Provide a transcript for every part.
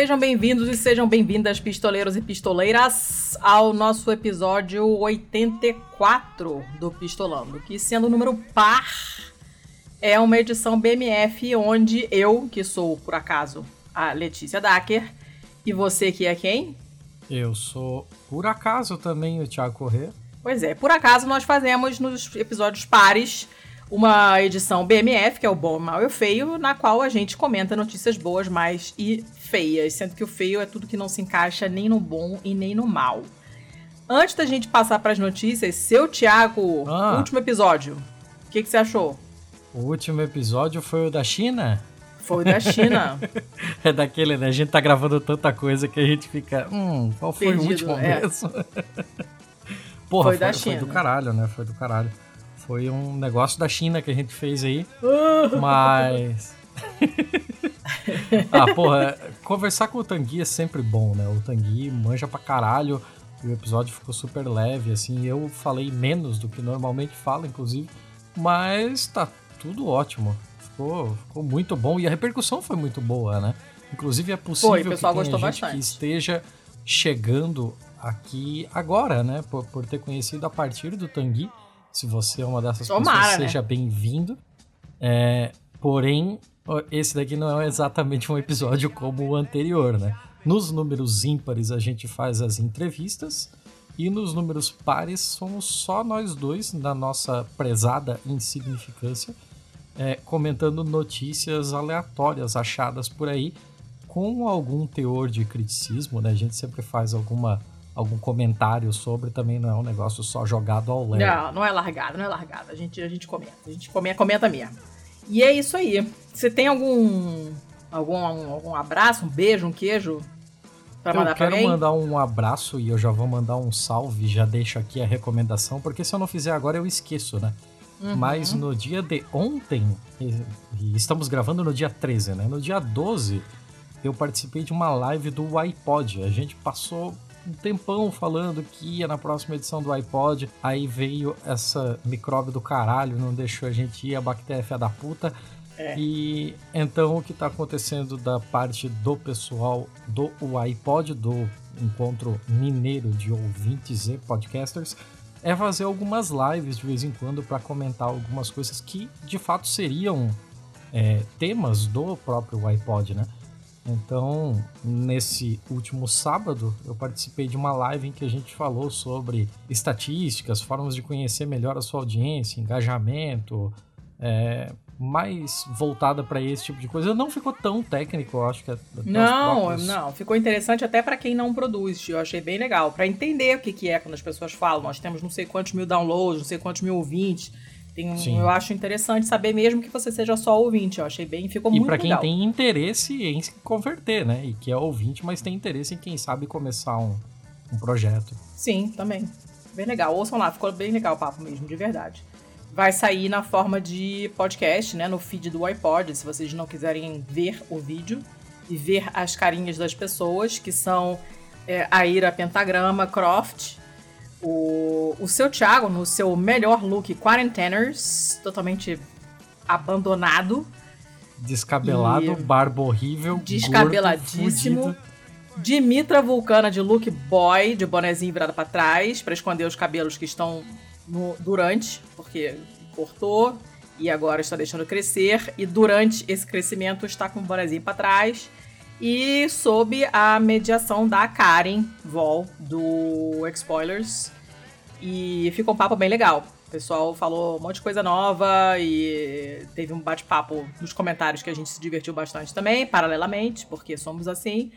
Sejam bem-vindos e sejam bem-vindas, pistoleiros e pistoleiras, ao nosso episódio 84 do Pistolando, que sendo o número par, é uma edição BMF onde eu, que sou, por acaso, a Letícia Dacker, e você que é quem? Eu sou, por acaso, também o Thiago Corrêa. Pois é, por acaso nós fazemos nos episódios pares uma edição BMF, que é o Bom, Mal e o Feio, na qual a gente comenta notícias boas, mais e feias, sendo que o feio é tudo que não se encaixa nem no bom e nem no mal. Antes da gente passar para as notícias, seu Thiago, ah. último episódio, o que, que você achou? O último episódio foi o da China? Foi o da China. é daquele, né? A gente tá gravando tanta coisa que a gente fica. Hum, qual foi Perdido, o último é. mesmo? Porra, foi, foi, da China. Foi do caralho, né? Foi do caralho. Foi um negócio da China que a gente fez aí. mas. ah, porra, conversar com o Tanguy é sempre bom, né? O Tanguy manja pra caralho. E o episódio ficou super leve, assim. Eu falei menos do que normalmente falo, inclusive. Mas tá tudo ótimo. Ficou, ficou muito bom. E a repercussão foi muito boa, né? Inclusive é possível foi, que tenha gente bastante. que esteja chegando aqui agora, né? Por, por ter conhecido a partir do Tanguy. Se você é uma dessas Tomara, pessoas, né? seja bem-vindo. É, porém, esse daqui não é exatamente um episódio como o anterior, né? Nos números ímpares a gente faz as entrevistas e nos números pares somos só nós dois, na nossa prezada insignificância, é, comentando notícias aleatórias achadas por aí com algum teor de criticismo, né? A gente sempre faz alguma algum comentário sobre, também não é um negócio só jogado ao léu. Não, não é largado, não é largado. A gente, a gente comenta, a gente comenta, comenta mesmo. E é isso aí. Você tem algum algum algum abraço, um beijo, um queijo para mandar para alguém? Eu quero mandar um abraço e eu já vou mandar um salve, já deixo aqui a recomendação, porque se eu não fizer agora eu esqueço, né? Uhum. Mas no dia de ontem, e estamos gravando no dia 13, né? No dia 12, eu participei de uma live do iPod. A gente passou um tempão falando que ia na próxima edição do iPod. Aí veio essa micróbio do caralho, não deixou a gente ir, a bactéria da puta. É. E então o que está acontecendo da parte do pessoal do iPod, do encontro mineiro de ouvintes e podcasters, é fazer algumas lives de vez em quando para comentar algumas coisas que de fato seriam é, temas do próprio iPod, né? Então, nesse último sábado, eu participei de uma live em que a gente falou sobre estatísticas, formas de conhecer melhor a sua audiência, engajamento, é, mais voltada para esse tipo de coisa. Não ficou tão técnico, eu acho que. É não, próprios... não, ficou interessante até para quem não produz. Eu achei bem legal para entender o que, que é quando as pessoas falam. Nós temos não sei quantos mil downloads, não sei quantos mil ouvintes tem, eu acho interessante saber mesmo que você seja só ouvinte. Eu achei bem, ficou e muito legal. E para quem tem interesse em se converter, né? E que é ouvinte, mas tem interesse em quem sabe começar um, um projeto. Sim, também. Bem legal. Ouçam lá, ficou bem legal o papo mesmo, de verdade. Vai sair na forma de podcast, né? No feed do iPod, se vocês não quiserem ver o vídeo e ver as carinhas das pessoas, que são é, a Ira Pentagrama Croft, o, o seu Thiago, no seu melhor look Quaranteners, totalmente abandonado. Descabelado, barba horrível, descabeladíssimo. Gordo, Dimitra Vulcana de look boy, de bonezinho virado para trás, para esconder os cabelos que estão no, durante, porque cortou e agora está deixando crescer. E durante esse crescimento está com o bonezinho para trás e sob a mediação da Karen Vol, do X-Spoilers. E ficou um papo bem legal. O pessoal falou um monte de coisa nova e teve um bate-papo nos comentários que a gente se divertiu bastante também, paralelamente, porque somos assim.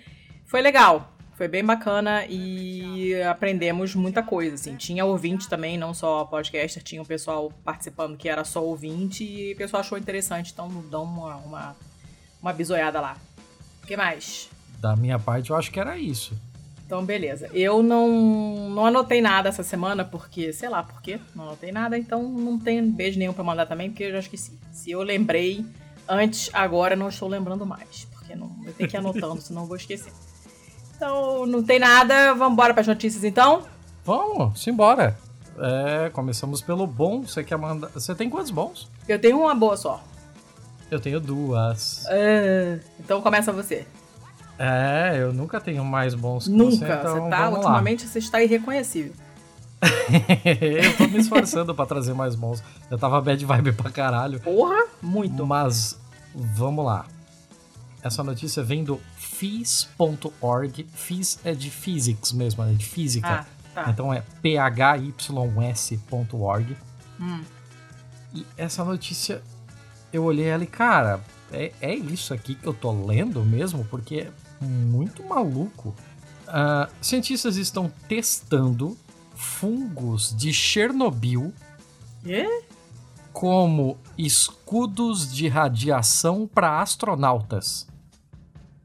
Foi legal, foi bem bacana e aprendemos muita coisa, assim. Tinha ouvinte também, não só podcaster, tinha o pessoal participando que era só ouvinte e o pessoal achou interessante, então dão uma, uma, uma bisoiada lá. O que mais? Da minha parte, eu acho que era isso. Então, beleza. Eu não, não anotei nada essa semana, porque, sei lá por quê, não anotei nada, então não tem beijo nenhum pra mandar também, porque eu já esqueci. Se eu lembrei antes, agora não estou lembrando mais, porque não, eu tenho que ir anotando, senão eu vou esquecer. Então, não tem nada, vamos embora pras notícias então? Vamos, simbora. É, começamos pelo bom. Você quer mandar. Você tem quantos bons? Eu tenho uma boa só. Eu tenho duas. Uh, então começa você. É, eu nunca tenho mais bons que nunca. você, então você tá, ultimamente lá. você está irreconhecível. eu tô me esforçando pra trazer mais bons. Eu tava bad vibe pra caralho. Porra, muito. Mas, vamos lá. Essa notícia vem do phys.org. Phys é de physics mesmo, é de física. Ah, tá. Então é phys.org. Hum. E essa notícia, eu olhei ela e, cara, é, é isso aqui que eu tô lendo mesmo? Porque é muito maluco. Uh, cientistas estão testando fungos de Chernobyl é? como escudos de radiação para astronautas.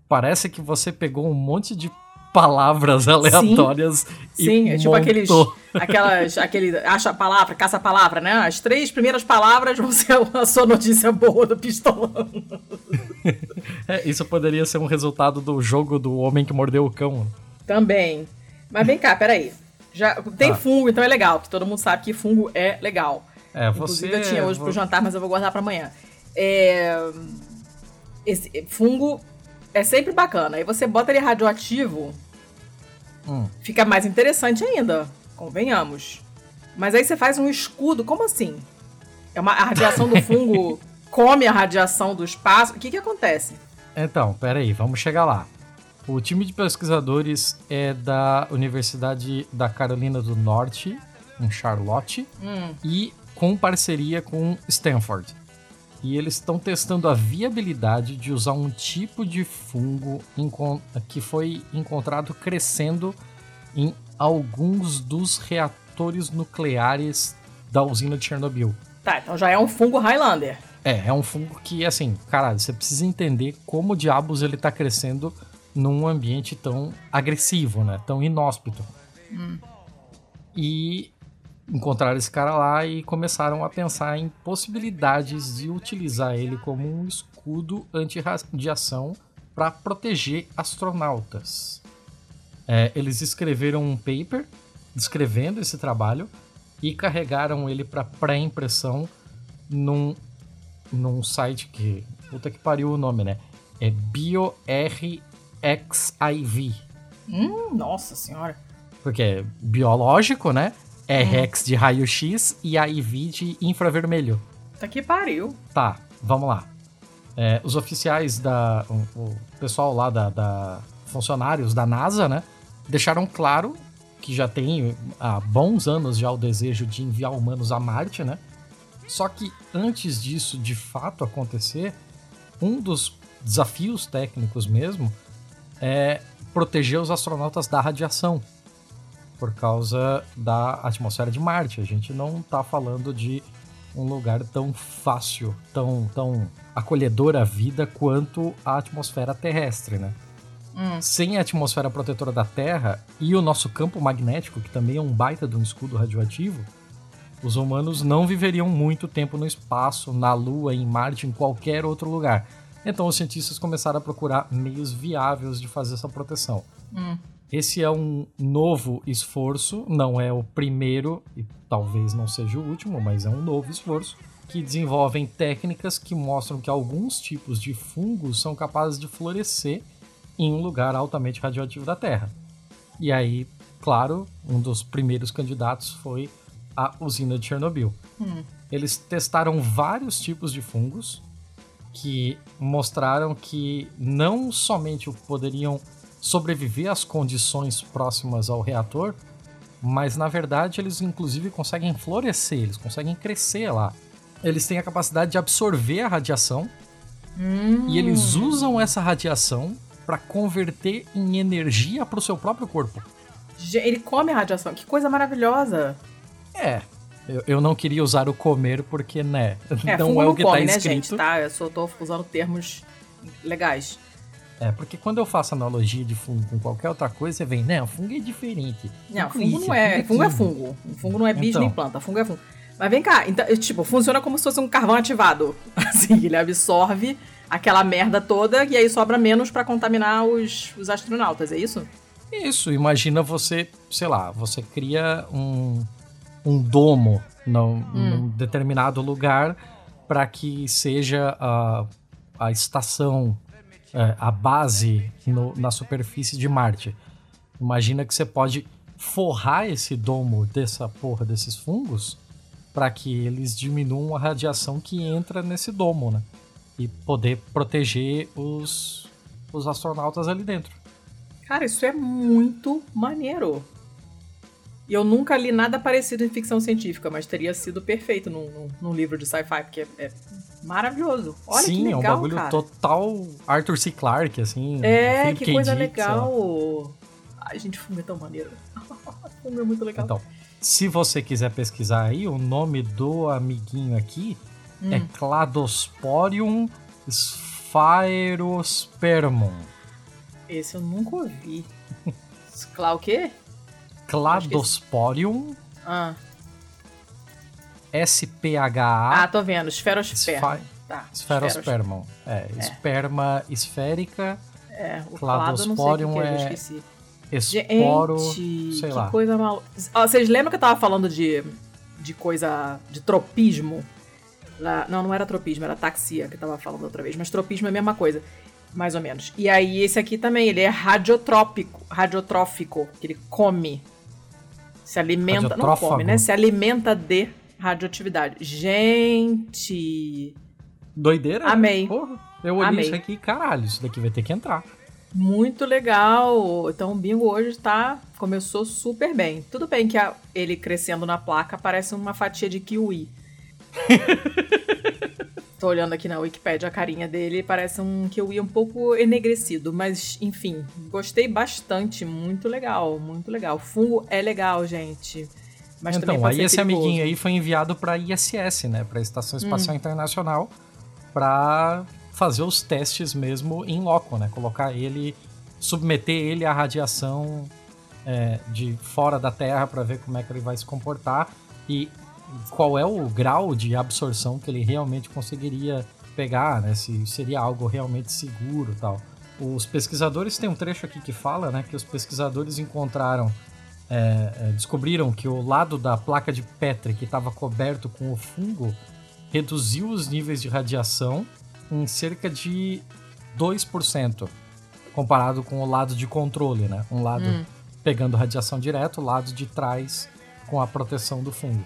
Parece que você pegou um monte de palavras aleatórias sim, e Sim, é tipo aqueles, aquelas, aquele acha a palavra, caça a palavra, né? As três primeiras palavras vão ser a sua notícia boa do pistolão. é, isso poderia ser um resultado do jogo do homem que mordeu o cão. Também. Mas vem cá, peraí. Já tem ah. fungo, então é legal, que todo mundo sabe que fungo é legal. É, você... Inclusive eu tinha hoje pro jantar, mas eu vou guardar para amanhã. É... Esse fungo é sempre bacana. Aí você bota ele radioativo, hum. fica mais interessante ainda, convenhamos. Mas aí você faz um escudo, como assim? É uma a radiação do fungo come a radiação do espaço. O que que acontece? Então, peraí, vamos chegar lá. O time de pesquisadores é da Universidade da Carolina do Norte, em Charlotte, hum. e com parceria com Stanford e eles estão testando a viabilidade de usar um tipo de fungo que foi encontrado crescendo em alguns dos reatores nucleares da usina de Chernobyl. Tá, então já é um fungo Highlander. É, é um fungo que, assim, caralho, você precisa entender como diabos ele tá crescendo num ambiente tão agressivo, né? Tão inóspito. Hum. E encontraram esse cara lá e começaram a pensar em possibilidades de utilizar ele como um escudo anti-radiação para proteger astronautas. É, eles escreveram um paper descrevendo esse trabalho e carregaram ele para pré-impressão num, num site que. Puta que pariu o nome, né? É BioRxiv. Hum, nossa senhora. Porque é biológico, né? É hum. Rex de raio-x e IV de infravermelho. Tá que pariu. Tá, vamos lá. É, os oficiais da. O, o pessoal lá da, da, funcionários da NASA, né? Deixaram claro que já tem há bons anos já o desejo de enviar humanos a Marte, né? Só que antes disso de fato acontecer, um dos desafios técnicos mesmo é proteger os astronautas da radiação por causa da atmosfera de Marte. A gente não está falando de um lugar tão fácil, tão, tão acolhedor à vida quanto a atmosfera terrestre, né? Hum. Sem a atmosfera protetora da Terra e o nosso campo magnético, que também é um baita de um escudo radioativo, os humanos não viveriam muito tempo no espaço, na Lua, em Marte, em qualquer outro lugar. Então os cientistas começaram a procurar meios viáveis de fazer essa proteção. Hum. Esse é um novo esforço, não é o primeiro e talvez não seja o último, mas é um novo esforço que desenvolvem técnicas que mostram que alguns tipos de fungos são capazes de florescer em um lugar altamente radioativo da Terra. E aí, claro, um dos primeiros candidatos foi a usina de Chernobyl. Hum. Eles testaram vários tipos de fungos que mostraram que não somente poderiam sobreviver às condições próximas ao reator, mas na verdade eles inclusive conseguem florescer, eles conseguem crescer lá. Eles têm a capacidade de absorver a radiação hum. e eles usam essa radiação para converter em energia para o seu próprio corpo. Ele come a radiação, que coisa maravilhosa! É, eu, eu não queria usar o comer porque, né, é, não é o que come, tá escrito. Né, gente, tá? Eu só tô usando termos legais. É, porque quando eu faço analogia de fungo com qualquer outra coisa, você vem, não, fungo é diferente. Não, fungo, fungo não é. Fungo é fungo. Fungo não é bicho então. nem planta, fungo é fungo. Mas vem cá, então, tipo, funciona como se fosse um carvão ativado. Assim, ele absorve aquela merda toda e aí sobra menos para contaminar os, os astronautas, é isso? Isso, imagina você, sei lá, você cria um, um domo num, hum. num determinado lugar para que seja a, a estação é, a base no, na superfície de Marte. Imagina que você pode forrar esse domo dessa porra desses fungos para que eles diminuam a radiação que entra nesse domo, né? E poder proteger os, os astronautas ali dentro. Cara, isso é muito maneiro. E eu nunca li nada parecido em ficção científica, mas teria sido perfeito num, num, num livro de sci-fi, porque é, é, maravilhoso. Olha Sim, que legal, é um bagulho cara. total Arthur C. Clarke, assim. É, que coisa Dick, legal. Ai, gente, filme é tão maneiro. filme é muito legal. Então, se você quiser pesquisar aí, o nome do amiguinho aqui hum. é Cladosporium sphaerospermum. Esse eu nunca ouvi. Clá o quê? Cladosporium. Ah. S-P-H-A. Ah, tô vendo. Esferosperma. Tá. Esferospermum. É, é, esperma esférica. É, o Cladosporium é. Esporo. Gente, sei que lá. coisa mal. vocês lembram que eu tava falando de, de coisa. de tropismo? Lá, não, não era tropismo, era taxia que eu tava falando outra vez. Mas tropismo é a mesma coisa. Mais ou menos. E aí, esse aqui também, ele é radiotrópico. Radiotrófico, que ele come. Se alimenta. Não come, né? Se alimenta de radioatividade. Gente! Doideira? Amei. Porra, eu olhei Amei. isso aqui caralho, isso daqui vai ter que entrar. Muito legal. Então o bingo hoje tá. Começou super bem. Tudo bem que a, ele crescendo na placa parece uma fatia de kiwi. Tô olhando aqui na Wikipedia a carinha dele, parece um kiwi um pouco enegrecido, mas enfim, gostei bastante, muito legal, muito legal. O fungo é legal, gente. Mas então, aí esse perigoso. amiguinho aí foi enviado para ISS, né, para Estação Espacial hum. Internacional, para fazer os testes mesmo em loco, né, colocar ele, submeter ele à radiação é, de fora da Terra para ver como é que ele vai se comportar e qual é o grau de absorção que ele realmente conseguiria pegar, né? Se seria algo realmente seguro tal. Os pesquisadores têm um trecho aqui que fala, né? Que os pesquisadores encontraram, é, é, descobriram que o lado da placa de Petri que estava coberto com o fungo reduziu os níveis de radiação em cerca de 2%, comparado com o lado de controle, né? Um lado hum. pegando radiação direto, o lado de trás com a proteção do fungo.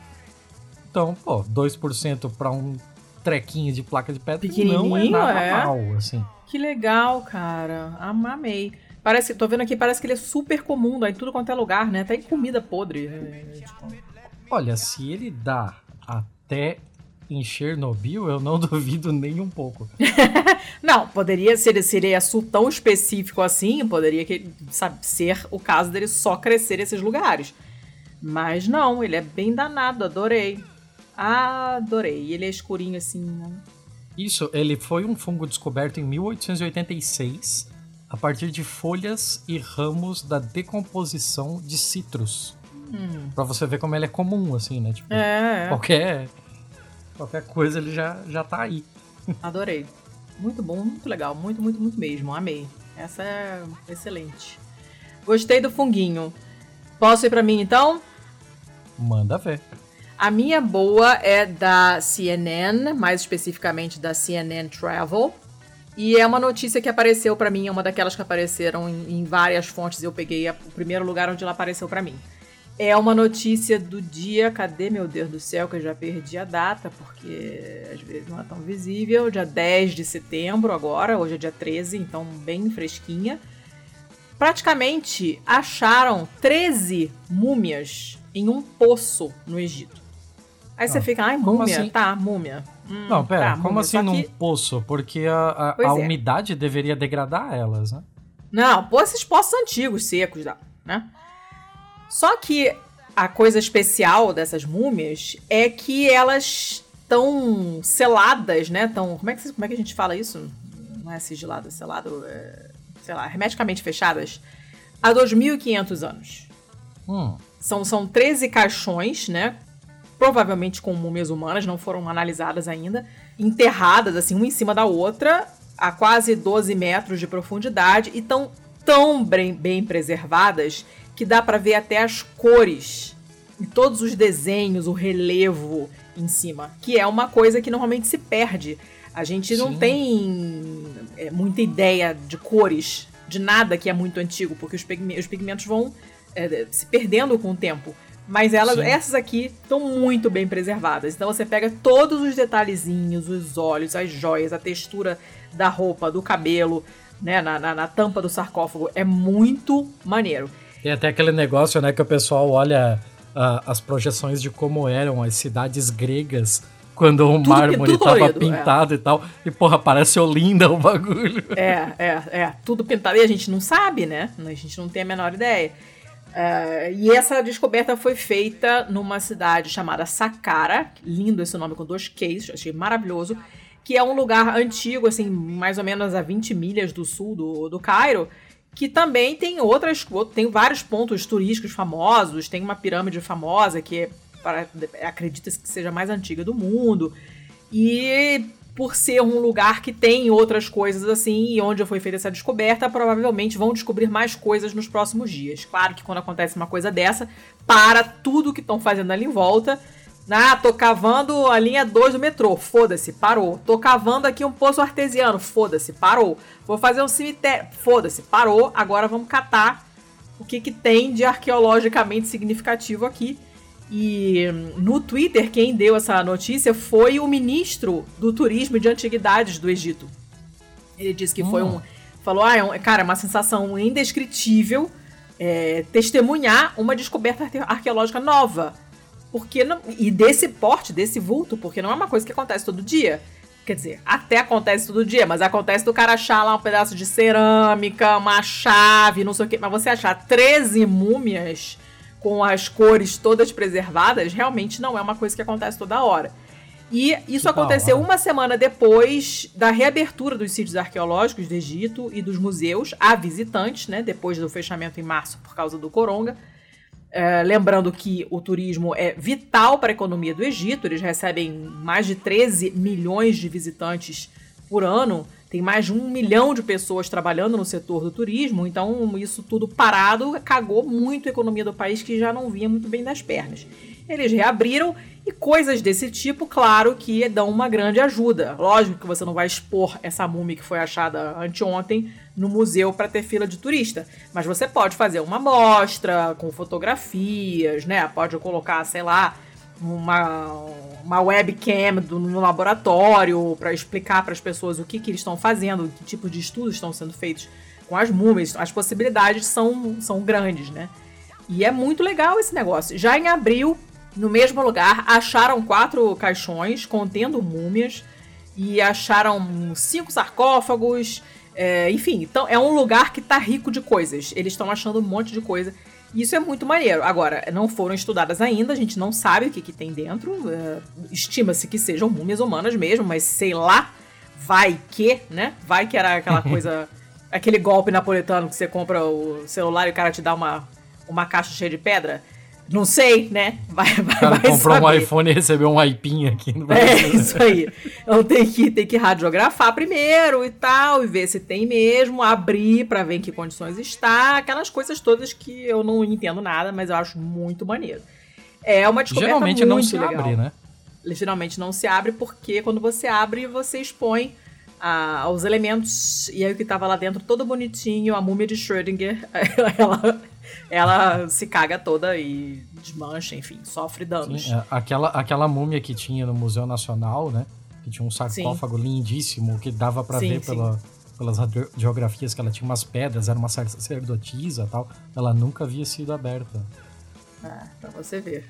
Então, pô, 2% para um trequinho de placa de pedra não é nada é? mal, assim. Que legal, cara. Amei. Parece, tô vendo aqui, parece que ele é super comum, dá em tudo quanto é lugar, né? Até em comida podre. Olha, se ele dá até em Chernobyl, eu não duvido nem um pouco. não, poderia ser, seria tão específico assim, poderia que, sabe, ser o caso dele só crescer nesses lugares. Mas não, ele é bem danado, adorei. Adorei. Ele é escurinho assim, né? Isso, ele foi um fungo descoberto em 1886 a partir de folhas e ramos da decomposição de citros. Hum. Pra você ver como ele é comum, assim, né? Tipo, é, é. Qualquer, qualquer coisa ele já, já tá aí. Adorei. Muito bom, muito legal. Muito, muito, muito mesmo. Amei. Essa é excelente. Gostei do funguinho. Posso ir pra mim então? Manda ver. A minha boa é da CNN, mais especificamente da CNN Travel. E é uma notícia que apareceu para mim, é uma daquelas que apareceram em, em várias fontes. Eu peguei a, o primeiro lugar onde ela apareceu para mim. É uma notícia do dia. Cadê, meu Deus do céu, que eu já perdi a data, porque às vezes não é tão visível. Dia 10 de setembro, agora, hoje é dia 13, então bem fresquinha. Praticamente acharam 13 múmias em um poço no Egito. Aí você fica, ai, múmia, assim? tá, múmia. Hum, não, pera, tá, como múmia. assim num que... poço? Porque a, a, a é. umidade deveria degradar elas, né? Não, pô, esses poços antigos, secos, né? Só que a coisa especial dessas múmias é que elas estão seladas, né? Tão, como, é que, como é que a gente fala isso? Não é sigilado, é selado, é, sei lá, hermeticamente fechadas há 2.500 anos. Hum. São, são 13 caixões, né? Provavelmente com múmias humanas, não foram analisadas ainda, enterradas assim, uma em cima da outra, a quase 12 metros de profundidade, e estão tão bem, bem preservadas que dá para ver até as cores e todos os desenhos, o relevo em cima, que é uma coisa que normalmente se perde. A gente não Sim. tem é, muita ideia de cores, de nada que é muito antigo, porque os, os pigmentos vão é, se perdendo com o tempo. Mas elas, essas aqui estão muito bem preservadas. Então você pega todos os detalhezinhos, os olhos, as joias, a textura da roupa, do cabelo, né, na, na, na tampa do sarcófago. É muito maneiro. Tem até aquele negócio, né, que o pessoal olha uh, as projeções de como eram as cidades gregas quando o tudo, mármore tudo tava pintado é. e tal. E, porra, parece Olinda o bagulho. É, é, é. Tudo pintado. E a gente não sabe, né? A gente não tem a menor ideia. Uh, e essa descoberta foi feita numa cidade chamada Saqqara, lindo esse nome com dois Qs, achei maravilhoso, que é um lugar antigo, assim, mais ou menos a 20 milhas do sul do, do Cairo, que também tem outras, tem vários pontos turísticos famosos, tem uma pirâmide famosa que é, acredita-se que seja a mais antiga do mundo, e por ser um lugar que tem outras coisas assim, e onde foi feita essa descoberta, provavelmente vão descobrir mais coisas nos próximos dias. Claro que quando acontece uma coisa dessa, para tudo que estão fazendo ali em volta. Ah, tô cavando a linha 2 do metrô, foda-se, parou. Tô cavando aqui um poço artesiano, foda-se, parou. Vou fazer um cemitério, foda-se, parou. Agora vamos catar o que, que tem de arqueologicamente significativo aqui. E no Twitter, quem deu essa notícia foi o ministro do Turismo e de Antiguidades do Egito. Ele disse que hum. foi um. Falou, ah, é um, cara, é uma sensação indescritível é, testemunhar uma descoberta arqueológica nova. Porque não, e desse porte, desse vulto, porque não é uma coisa que acontece todo dia. Quer dizer, até acontece todo dia, mas acontece do cara achar lá um pedaço de cerâmica, uma chave, não sei o quê. Mas você achar 13 múmias com as cores todas preservadas, realmente não é uma coisa que acontece toda hora. E isso aconteceu uma semana depois da reabertura dos sítios arqueológicos do Egito e dos museus a visitantes, né? Depois do fechamento em março por causa do coronga. É, lembrando que o turismo é vital para a economia do Egito, eles recebem mais de 13 milhões de visitantes por ano. Tem mais de um milhão de pessoas trabalhando no setor do turismo, então isso tudo parado cagou muito a economia do país que já não vinha muito bem das pernas. Eles reabriram e coisas desse tipo, claro que dão uma grande ajuda. Lógico que você não vai expor essa múmia que foi achada anteontem no museu para ter fila de turista, mas você pode fazer uma mostra com fotografias, né? Pode colocar, sei lá, uma, uma webcam do, no laboratório para explicar para as pessoas o que, que eles estão fazendo, que tipo de estudos estão sendo feitos com as múmias. As possibilidades são, são grandes, né? E é muito legal esse negócio. Já em abril, no mesmo lugar, acharam quatro caixões contendo múmias e acharam cinco sarcófagos. É, enfim, então é um lugar que tá rico de coisas. Eles estão achando um monte de coisa. Isso é muito maneiro. Agora, não foram estudadas ainda, a gente não sabe o que, que tem dentro. Uh, Estima-se que sejam múmias humanas mesmo, mas sei lá, vai que, né? Vai que era aquela coisa. aquele golpe napoletano que você compra o celular e o cara te dá uma, uma caixa cheia de pedra. Não sei, né? Vai, vai, cara vai comprou saber. um iPhone e recebeu um iPin aqui no Brasil. É isso aí. Então tem que, tem que radiografar primeiro e tal, e ver se tem mesmo, abrir para ver em que condições está, aquelas coisas todas que eu não entendo nada, mas eu acho muito maneiro. É uma descoberta Geralmente muito não se legal. abre, né? Geralmente não se abre porque quando você abre, você expõe ah, os elementos, e aí o que tava lá dentro todo bonitinho, a múmia de Schrödinger, ela ela se caga toda e desmancha, enfim, sofre danos. Sim, é, aquela, aquela múmia que tinha no Museu Nacional, né? Que tinha um sarcófago sim. lindíssimo, que dava para ver pela, pelas radiografias que ela tinha umas pedras, era uma sacerdotisa tal. Ela nunca havia sido aberta. É, pra você ver.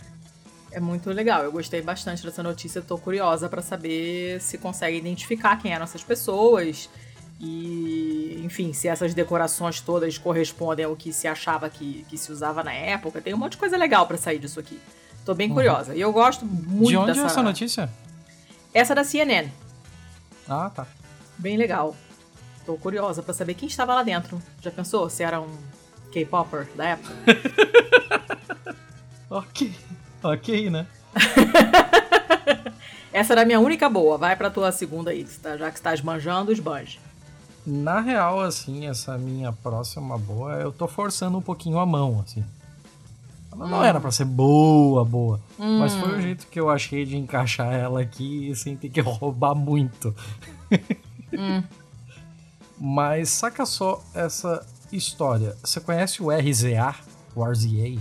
É muito legal. Eu gostei bastante dessa notícia. Tô curiosa para saber se consegue identificar quem eram essas pessoas e, enfim, se essas decorações todas correspondem ao que se achava que, que se usava na época, tem um monte de coisa legal para sair disso aqui. Tô bem uhum. curiosa. E eu gosto muito De onde dessa... é essa notícia? Essa é da CNN. Ah, tá. Bem legal. Tô curiosa para saber quem estava lá dentro. Já pensou se era um K-Popper da época? ok. Ok, né? Essa era a minha única boa. Vai pra tua segunda aí, tá? já que estás manjando, esbanje. Na real, assim, essa minha próxima boa, eu tô forçando um pouquinho a mão, assim. Ela não hum. era para ser boa, boa. Hum. Mas foi o jeito que eu achei de encaixar ela aqui sem ter que roubar muito. Hum. Mas saca só essa história. Você conhece o RZA? O RZA?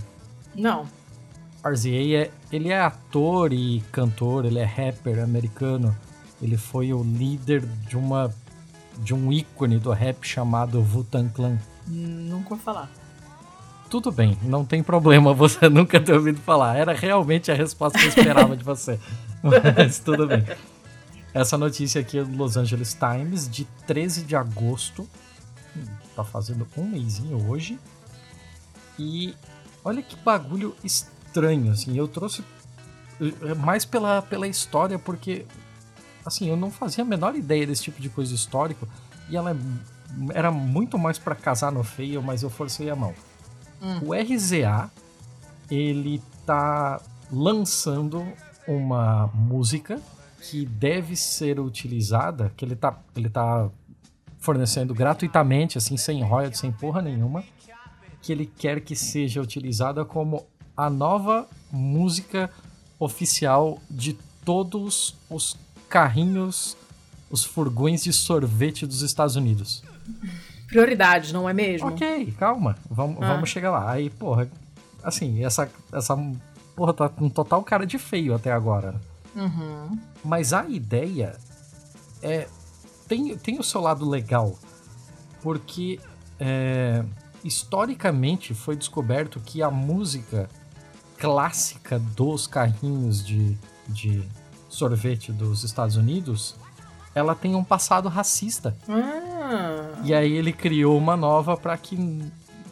Não. RZA é, ele é ator e cantor, ele é rapper americano. Ele foi o líder de uma de um ícone do rap chamado Wu-Tang Clan. Nunca vou falar. Tudo bem, não tem problema você nunca ter ouvido falar. Era realmente a resposta que eu esperava de você. Mas tudo bem. Essa notícia aqui é do Los Angeles Times, de 13 de agosto. Tá fazendo um mêsinho hoje. E olha que bagulho estranho, assim. Eu trouxe eh, mais pela, pela história, porque assim, eu não fazia a menor ideia desse tipo de coisa histórico. E ela é era muito mais para casar no feio, mas eu forcei a mão. Hum. O RZA, ele tá lançando uma música que deve ser utilizada, que ele tá, ele tá fornecendo gratuitamente, assim, sem royalties, sem porra nenhuma, que ele quer que seja utilizada como a nova música oficial de todos os carrinhos, os furgões de sorvete dos Estados Unidos. Prioridade, não é mesmo? Ok, calma, vamos, ah. vamos chegar lá. Aí, porra, assim, essa, essa porra tá com total cara de feio até agora. Uhum. Mas a ideia é. Tem, tem o seu lado legal, porque é, historicamente foi descoberto que a música clássica dos carrinhos de, de sorvete dos Estados Unidos ela tem um passado racista. Ah. E aí ele criou uma nova para que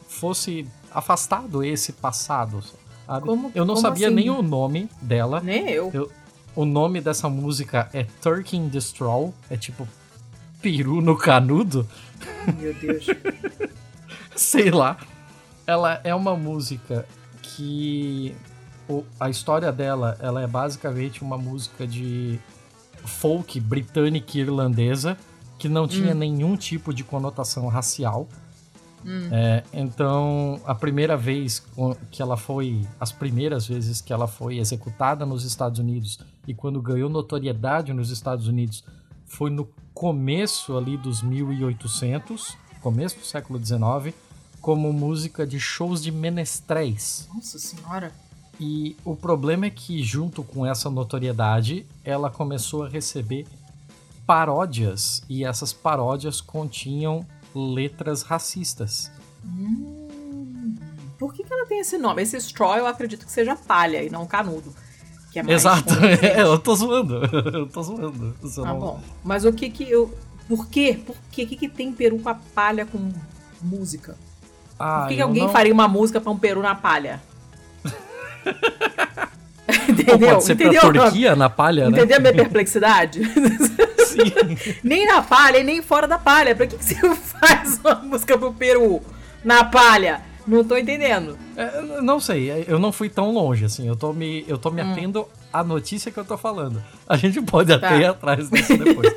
fosse afastado esse passado. Como, eu não sabia assim? nem o nome dela. Nem eu. eu. O nome dessa música é Turkey in the Straw. É tipo peru no canudo. Meu Deus. Sei lá. Ela é uma música que a história dela, ela é basicamente uma música de folk britânica e irlandesa que não tinha hum. nenhum tipo de conotação racial. Hum. É, então, a primeira vez que ela foi, as primeiras vezes que ela foi executada nos Estados Unidos e quando ganhou notoriedade nos Estados Unidos foi no começo ali dos 1800, começo do século 19, como música de shows de menestréis. Nossa senhora! E o problema é que, junto com essa notoriedade, ela começou a receber paródias, e essas paródias continham letras racistas. Hum, por que, que ela tem esse nome? Esse straw eu acredito que seja palha e não canudo. Que é mais Exato, é, eu tô zoando. Eu tô zoando. Tá não... bom. Mas o que que eu. Por quê? Por quê? O que, que tem peru com a palha com música? Ah, por que, que alguém não... faria uma música pra um peru na palha? Entendeu? pode ser Entendeu? pra Turquia, na palha, Entendeu né? Entendeu a minha perplexidade? Sim. nem na palha e nem fora da palha. Pra que, que você faz uma música pro Peru na palha? Não tô entendendo. É, não sei, eu não fui tão longe, assim. Eu tô me, eu tô me hum. atendo à notícia que eu tô falando. A gente pode até tá. ir atrás disso depois.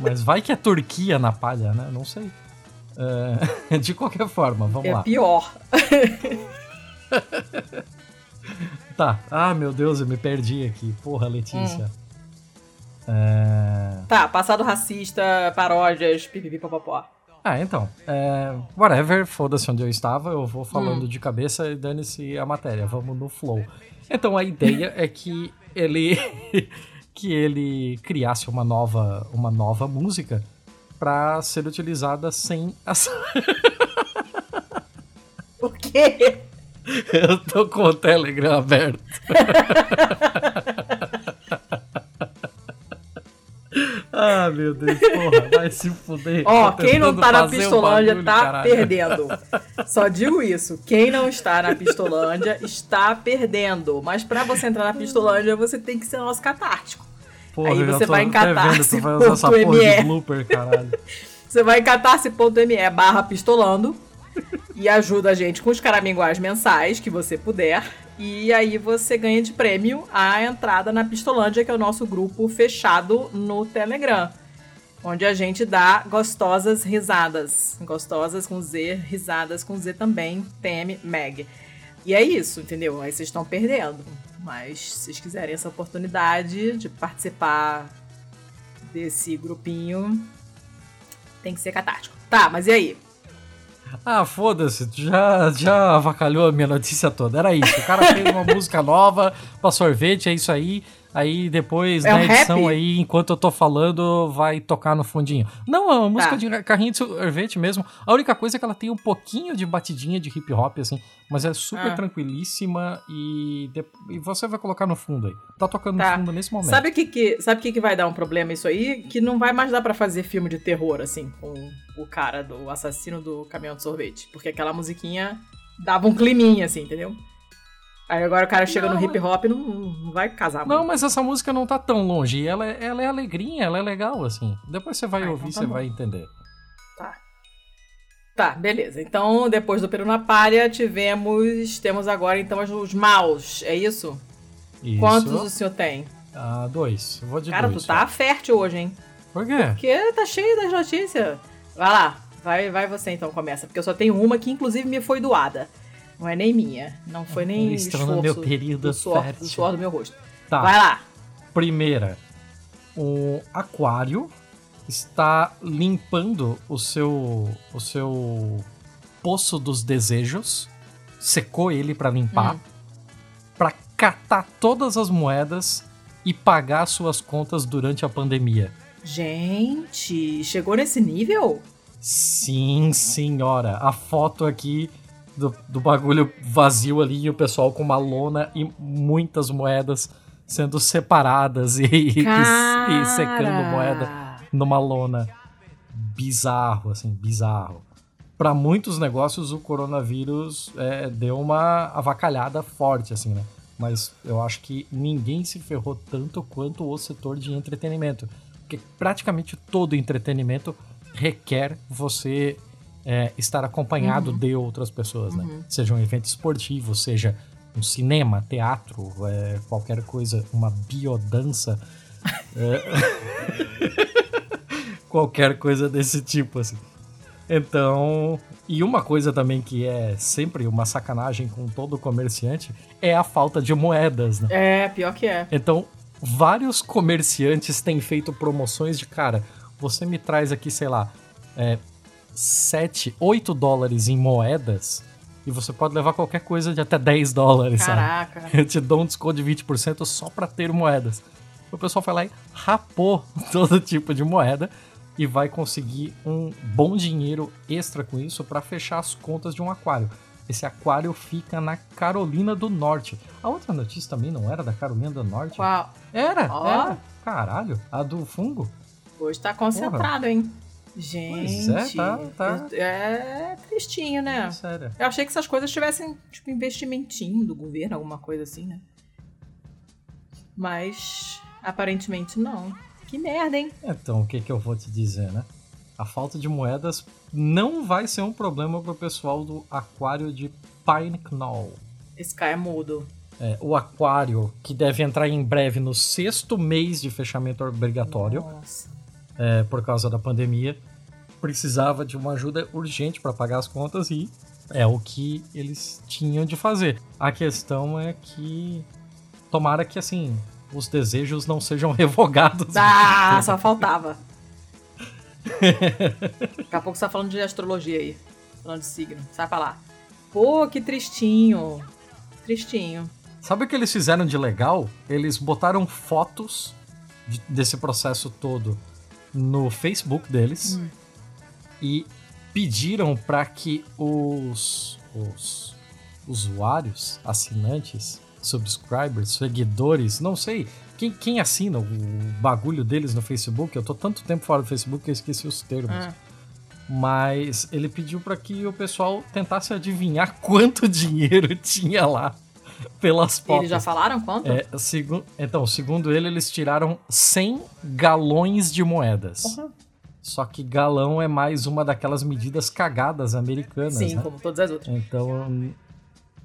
Mas vai que é Turquia na palha, né? Não sei. É, de qualquer forma, vamos é lá. É pior. Tá. Ah, meu Deus, eu me perdi aqui. Porra, Letícia. Hum. É... Tá, passado racista, paródias, pipipipopopó. Ah, então. É, whatever, foda-se onde eu estava, eu vou falando hum. de cabeça e dane-se a matéria, vamos no flow. Então a ideia é que ele que ele criasse uma nova uma nova música para ser utilizada sem essa O quê? Eu tô com o Telegram aberto. ah, meu Deus, porra, vai se fuder. Ó, quem não tá na Pistolândia um tá caralho. perdendo. Só digo isso. Quem não está na Pistolândia está perdendo. Mas pra você entrar na Pistolândia, você tem que ser nosso catártico. Porra, Aí você vai em catarse.me. você vai em catarse.me barra pistolando e ajuda a gente com os caraminguais mensais que você puder. E aí você ganha de prêmio a entrada na Pistolândia, que é o nosso grupo fechado no Telegram. Onde a gente dá gostosas risadas. Gostosas com Z, risadas com Z também, TM Meg. E é isso, entendeu? Aí vocês estão perdendo. Mas se vocês quiserem essa oportunidade de participar desse grupinho, tem que ser catártico. Tá, mas e aí? Ah, foda-se, já, já avacalhou a minha notícia toda. Era isso. O cara fez uma música nova pra sorvete, é isso aí. Aí depois, É na um edição rap? aí, enquanto eu tô falando, vai tocar no fundinho. Não, é uma música Tá. de carrinho de sorvete mesmo. A única coisa é que ela tem um pouquinho de batidinha de hip hop, assim, mas é super Ah. tranquilíssima e, de- e você vai colocar no fundo aí. Tá tocando Tá. no fundo nesse momento. Sabe o que que, sabe que que vai dar um problema isso aí? Que não vai mais dar pra fazer filme de terror, assim, com o cara do assassino do caminhão de sorvete. Porque aquela musiquinha dava um climinha, assim, entendeu? Aí agora o cara chega Não, no hip hop e não, não vai casar Não, muito. mas essa música não tá tão longe. Ela é, ela é alegrinha, ela é legal, assim. Depois você vai Ah, então ouvir, tá você bom. vai entender. Tá. Tá, beleza. Então, depois do Peru na Palha, tivemos. Temos agora, então, os- maus. É isso? Isso. Quantos o senhor tem? Ah, dois. Eu Vou de Cara, dois. tu tá fértil hoje, hein? Por quê? Porque tá cheio das notícias. Vai lá, vai, vai você então, começa. Porque eu só tenho uma que inclusive me foi doada. Não é nem minha. Não foi nem Estou esforço no meu período do suor, fértil. do suor do meu rosto. Tá. Vai lá. Primeira, o aquário está limpando o seu o seu poço dos desejos, secou ele pra limpar, Hum. pra catar todas as moedas e pagar suas contas durante a pandemia. Gente, chegou nesse nível? Sim, senhora. A foto aqui do, do bagulho vazio ali e o pessoal com uma lona e muitas moedas sendo separadas e, e- e secando moeda numa lona. Bizarro, assim, bizarro. Para muitos negócios, o coronavírus é, deu uma avacalhada forte, assim, né? Mas eu acho que ninguém se ferrou tanto quanto o setor de entretenimento. Porque praticamente todo entretenimento requer você é, estar acompanhado de outras pessoas, né? Seja um evento esportivo, seja um cinema, teatro, é, qualquer coisa, uma biodança. qualquer coisa desse tipo, assim. Então, e uma coisa também que é sempre uma sacanagem com todo comerciante é a falta de moedas, né? É, pior que é. Então, vários comerciantes têm feito promoções de, cara, você me traz aqui, sei lá, é, 7, 8 dólares em moedas e você pode levar qualquer coisa de até 10 dólares, sabe? Caraca. Eu te dou um desconto de 20% só pra ter moedas. O pessoal foi lá e rapou todo tipo de moeda e vai conseguir um bom dinheiro extra com isso pra fechar as contas de um aquário. Esse aquário fica na Carolina do Norte. A outra notícia também não era da Carolina do Norte? Qual? Era, Ó. era. Caralho, a do fungo. Hoje tá concentrado, hein? Gente. Pois é, tá- tá. É tristinho, né? Sério. Eu achei que essas coisas tivessem, tipo, investimentinho do governo, alguma coisa assim, né? Mas, aparentemente, não. Que merda, hein? Então, o que, que eu vou te dizer, né? A falta de moedas não vai ser um problema pro pessoal do aquário de Pine Knoll. Esse cara é mudo. É, o aquário, que deve entrar em breve no sexto mês de fechamento obrigatório, Nossa. É, por causa da pandemia, precisava de uma ajuda urgente para pagar as contas e é o que eles tinham de fazer. A questão é que tomara que assim os desejos não sejam revogados. Ah, só faltava. Daqui a pouco você tá falando de astrologia aí. Falando de signo. Sai pra lá. Pô, que tristinho. Tristinho. Sabe o que eles fizeram de legal? Eles botaram fotos de- desse processo todo no Facebook deles e pediram para que os, os usuários, assinantes, subscribers, seguidores, não sei, quem, quem assina o bagulho deles no Facebook, eu tô tanto tempo fora do Facebook que eu esqueci os termos. Ah. Mas ele pediu para que o pessoal tentasse adivinhar quanto dinheiro tinha lá pelas fotos. Eles já falaram quanto? É, segu- então, segundo ele, eles tiraram 100 galões de moedas. Porra. Só que galão é mais uma daquelas medidas cagadas americanas, Sim, né? como todas as outras. Então,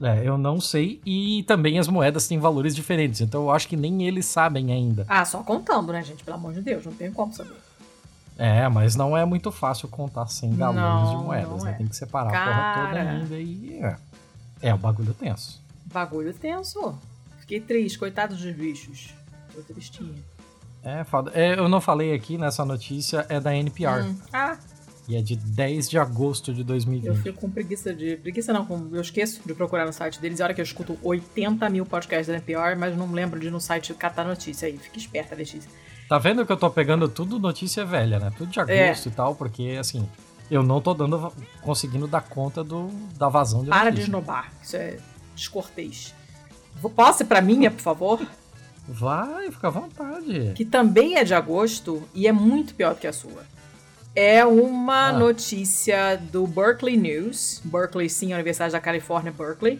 é, eu não sei. E também as moedas têm valores diferentes. Então, eu acho que nem eles sabem ainda. Ah, só contando, né, gente? Pelo amor de Deus, não tem como saber. É, mas não é muito fácil contar 100 galões Não, de moedas. não né? é. Tem que separar a porra toda Cara. ainda. E é, é o bagulho tenso. Bagulho tenso. Fiquei triste, coitado dos bichos. Tô tristinha. É foda. É, eu não falei aqui nessa notícia, é da NPR. Hum. Ah, E é de 10 de agosto de 2020. Eu fico com preguiça de. Preguiça não, eu esqueço de procurar no site deles. A hora que eu escuto 80 mil podcasts da NPR, mas não lembro de ir no site catar notícia aí. Fica esperta, Letícia. Tá vendo que eu tô pegando tudo notícia velha, né? Tudo de é. agosto é. e tal, porque assim, eu não tô dando, conseguindo dar conta do, da vazão de Para notícia. de esnobar, isso é descortês. Posso ir pra minha, por favor? Vai, fica à vontade. Que também é de agosto e é muito pior do que a sua. É uma ah. notícia do Berkeley News. Berkeley, sim, a Universidade da Califórnia, Berkeley.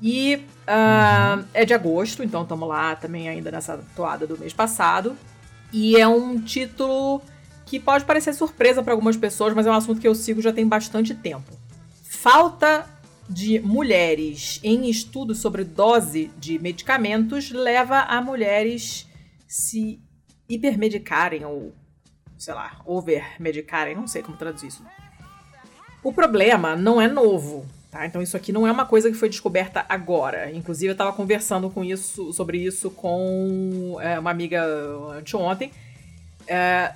E uh, uhum. é de agosto, então estamos lá também ainda nessa toada do mês passado. E é um título que pode parecer surpresa para algumas pessoas, mas é um assunto que eu sigo já tem bastante tempo. Falta de mulheres em estudos sobre dose de medicamentos leva a mulheres se hipermedicarem ou, sei lá, overmedicarem, não sei como traduzir isso. O problema não é novo, tá? Então isso aqui não é uma coisa que foi descoberta agora. Inclusive eu estava conversando com isso, sobre isso com é, uma amiga anteontem, é,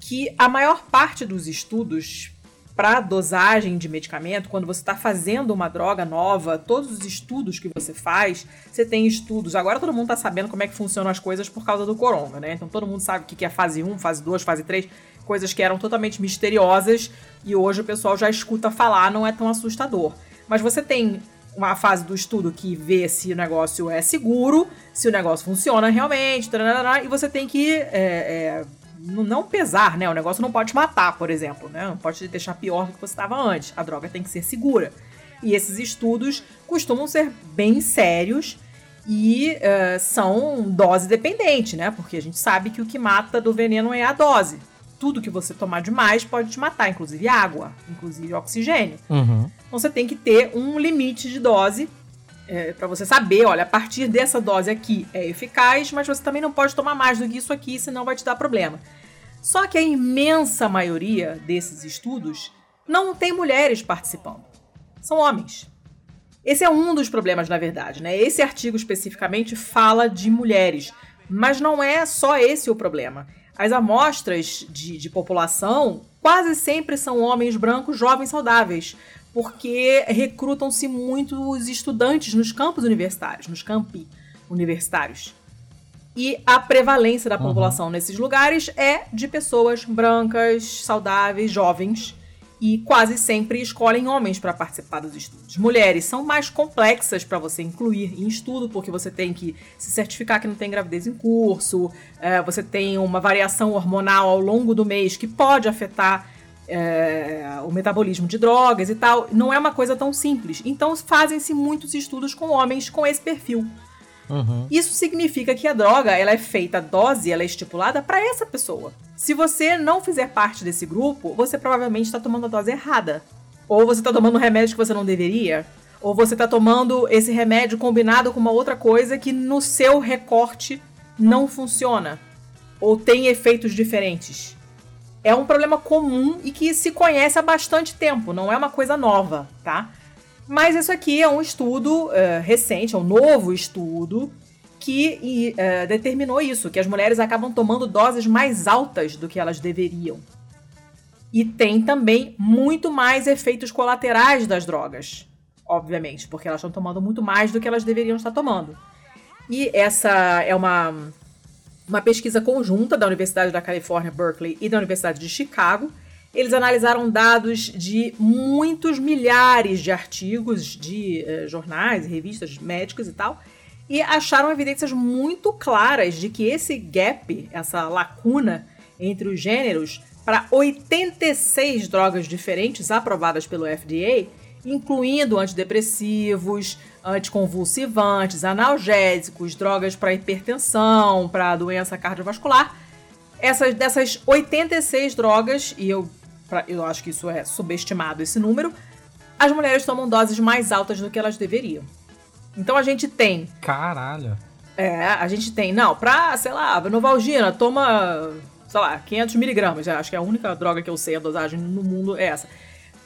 que a maior parte dos estudos para dosagem de medicamento, quando você está fazendo uma droga nova, todos os estudos que você faz, você tem estudos. Agora todo mundo está sabendo como é que funcionam as coisas por causa do corona, né? Então todo mundo sabe o que é fase 1, fase 2, fase 3, coisas que eram totalmente misteriosas e hoje o pessoal já escuta falar, não é tão assustador. Mas você tem uma fase do estudo que vê se o negócio é seguro, se o negócio funciona realmente, e você tem que é, é, não pesar, né? O negócio não pode te matar, por exemplo, né? Não pode te deixar pior do que você estava antes. A droga tem que ser segura. E esses estudos costumam ser bem sérios e uh, são dose dependente, né? Porque a gente sabe que o que mata do veneno é a dose. Tudo que você tomar demais pode te matar, inclusive água, inclusive oxigênio. Uhum. Então você tem que ter um limite de dose é, para você saber, olha, a partir dessa dose aqui é eficaz, mas você também não pode tomar mais do que isso aqui, senão vai te dar problema. Só que a imensa maioria desses estudos não tem mulheres participando. São homens. Esse é um dos problemas, na verdade, né? Esse artigo especificamente fala de mulheres, mas não é só esse o problema. As amostras de, de população quase sempre são homens brancos, jovens, saudáveis porque recrutam-se muitos estudantes nos campos universitários, nos campi universitários. E a prevalência da uhum. população nesses lugares é de pessoas brancas, saudáveis, jovens, e quase sempre escolhem homens para participar dos estudos. Mulheres são mais complexas para você incluir em estudo, porque você tem que se certificar que não tem gravidez em curso, é, você tem uma variação hormonal ao longo do mês que pode afetar é, o metabolismo de drogas e tal, não é uma coisa tão simples. Então fazem-se muitos estudos com homens com esse perfil. Uhum. Isso significa que a droga ela é feita, a dose ela é estipulada para essa pessoa. Se você não fizer parte desse grupo, você provavelmente está tomando a dose errada. Ou você está tomando um remédio que você não deveria. Ou você está tomando esse remédio combinado com uma outra coisa que no seu recorte não funciona. Ou tem efeitos diferentes é um problema comum e que se conhece há bastante tempo, não é uma coisa nova, tá? Mas isso aqui é um estudo uh, recente, é um novo estudo que uh, determinou isso, que as mulheres acabam tomando doses mais altas do que elas deveriam. E tem também muito mais efeitos colaterais das drogas, obviamente, porque elas estão tomando muito mais do que elas deveriam estar tomando. E essa é uma uma pesquisa conjunta da Universidade da Califórnia, Berkeley e da Universidade de Chicago. Eles analisaram dados de muitos milhares de artigos de eh, jornais, revistas médicas e tal, e acharam evidências muito claras de que esse gap, essa lacuna entre os gêneros, para 86 drogas diferentes aprovadas pelo FDA, incluindo antidepressivos, anticonvulsivantes, analgésicos, drogas para hipertensão, para doença cardiovascular. Essas, dessas 86 drogas, e eu, pra, eu acho que isso é subestimado esse número, as mulheres tomam doses mais altas do que elas deveriam. Então a gente tem. Caralho! É, a gente tem. Não, pra, sei lá, Novalgina, toma, sei lá, 500 miligramas. Acho que é a única droga que eu sei a dosagem no mundo é essa.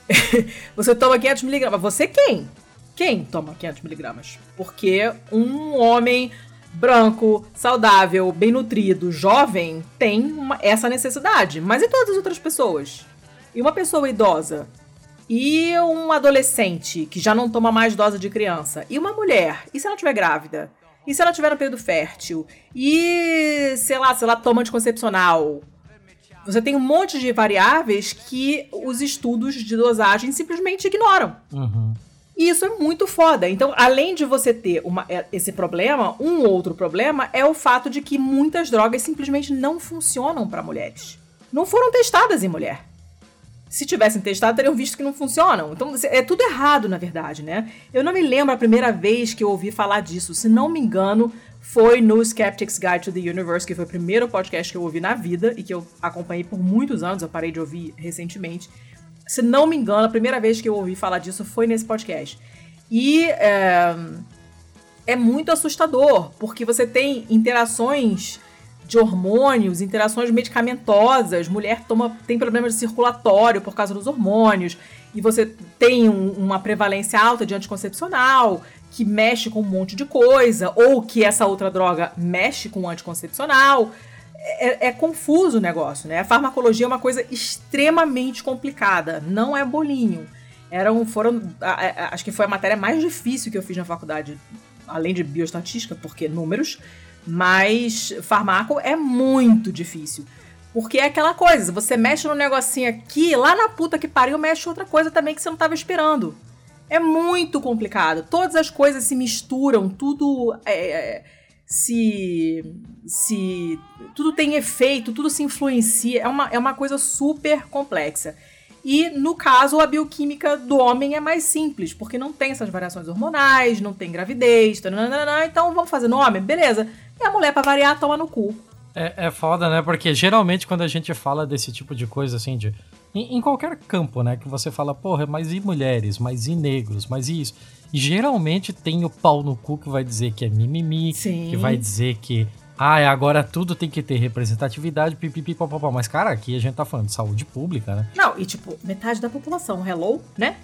você toma 500 miligramas. Você quem? Quem toma 500 miligramas? Porque um homem branco, saudável, bem nutrido, jovem, tem uma, essa necessidade. Mas e todas as outras pessoas? E uma pessoa idosa e um adolescente que já não toma mais dose de criança, e uma mulher, e se ela estiver grávida? E se ela tiver no período fértil? E, sei lá, se ela toma anticoncepcional? Você tem um monte de variáveis que os estudos de dosagem simplesmente ignoram. Uhum. E isso é muito foda. Então, além de você ter uma, é, esse problema, um outro problema é o fato de que muitas drogas simplesmente não funcionam para mulheres. Não foram testadas em mulher se tivessem testado, teriam visto que não funcionam. Então, é tudo errado, na verdade, né? Eu não me lembro a primeira vez que eu ouvi falar disso. Se não me engano, foi no Skeptic's Guide to the Universe, que foi o primeiro podcast que eu ouvi na vida e que eu acompanhei por muitos anos. Eu parei de ouvir recentemente. Se não me engano, a primeira vez que eu ouvi falar disso foi nesse podcast. E é, é muito assustador, porque você tem interações de hormônios, interações medicamentosas, mulher toma, tem problemas circulatório por causa dos hormônios, e você tem um, uma prevalência alta de anticoncepcional, que mexe com um monte de coisa, ou que essa outra droga mexe com o anticoncepcional. É, é, confuso o negócio, né? A farmacologia é uma coisa extremamente complicada, não é bolinho. Eram, foram, acho que foi a matéria mais difícil que eu fiz na faculdade, além de bioestatística, porque números, mas farmaco é muito difícil. Porque é aquela coisa, você mexe no negocinho aqui, lá na puta que pariu, mexe outra coisa também que você não estava esperando. É muito complicado. Todas as coisas se misturam, tudo é, é, se. se. tudo tem efeito, tudo se influencia. É uma, é uma coisa super complexa. E no caso, a bioquímica do homem é mais simples, porque não tem essas variações hormonais, não tem gravidez, tananana, então vamos fazer no homem? Beleza. E a mulher, pra variar, toma no cu. É, é foda, né? Porque geralmente quando a gente fala desse tipo de coisa, assim, de. Em, em, qualquer campo, né? Que você fala, porra, mas e mulheres? Mas e negros? Mas e isso? Geralmente tem o pau no cu que vai dizer que é mimimi, Sim. que vai dizer que. Ah, agora tudo tem que ter representatividade, pipipi, papapá. Mas, cara, aqui a gente tá falando de saúde pública, né? Não, e tipo, metade da população, hello, né?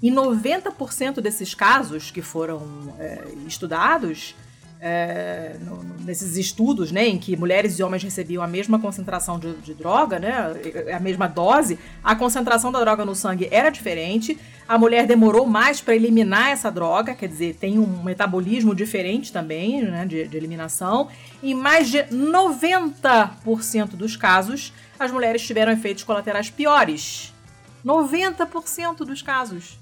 E 90% desses casos que foram é, estudados é, no, nesses estudos, né, em que mulheres e homens recebiam a mesma concentração de, de, droga, né, a mesma dose, a concentração da droga no sangue era diferente. A mulher demorou mais para eliminar essa droga, quer dizer, tem um metabolismo diferente também, né, de, de eliminação. Em mais de 90% dos casos, as mulheres tiveram efeitos colaterais piores. 90% dos casos.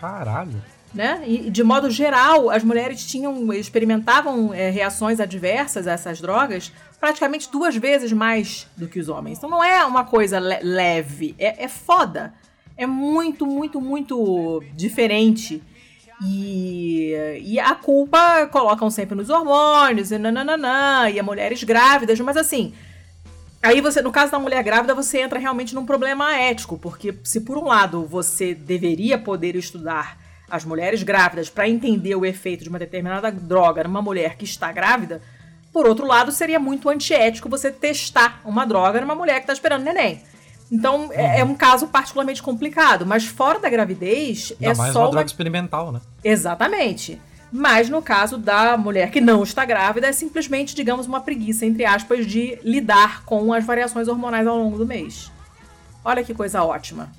Caralho né? E de modo geral, as mulheres tinham experimentavam é, reações adversas a essas drogas praticamente duas vezes mais do que os homens. Então não é uma coisa le leve, é, é foda. É muito, muito, muito diferente. E, e a culpa colocam sempre nos hormônios, e nananana, e a mulheres grávidas, mas assim, Aí você, no caso da mulher grávida, você entra realmente num problema ético, porque se por um lado você deveria poder estudar as mulheres grávidas para entender o efeito de uma determinada droga numa mulher que está grávida, por outro lado, seria muito antiético você testar uma droga numa mulher que está esperando neném. Então, uhum. é, é, um caso particularmente complicado, mas fora da gravidez, Ainda é mais só uma droga experimental, né? Exatamente. Mas no caso da mulher que não está grávida, é simplesmente, digamos, uma preguiça, entre aspas, de lidar com as variações hormonais ao longo do mês. Olha que coisa ótima.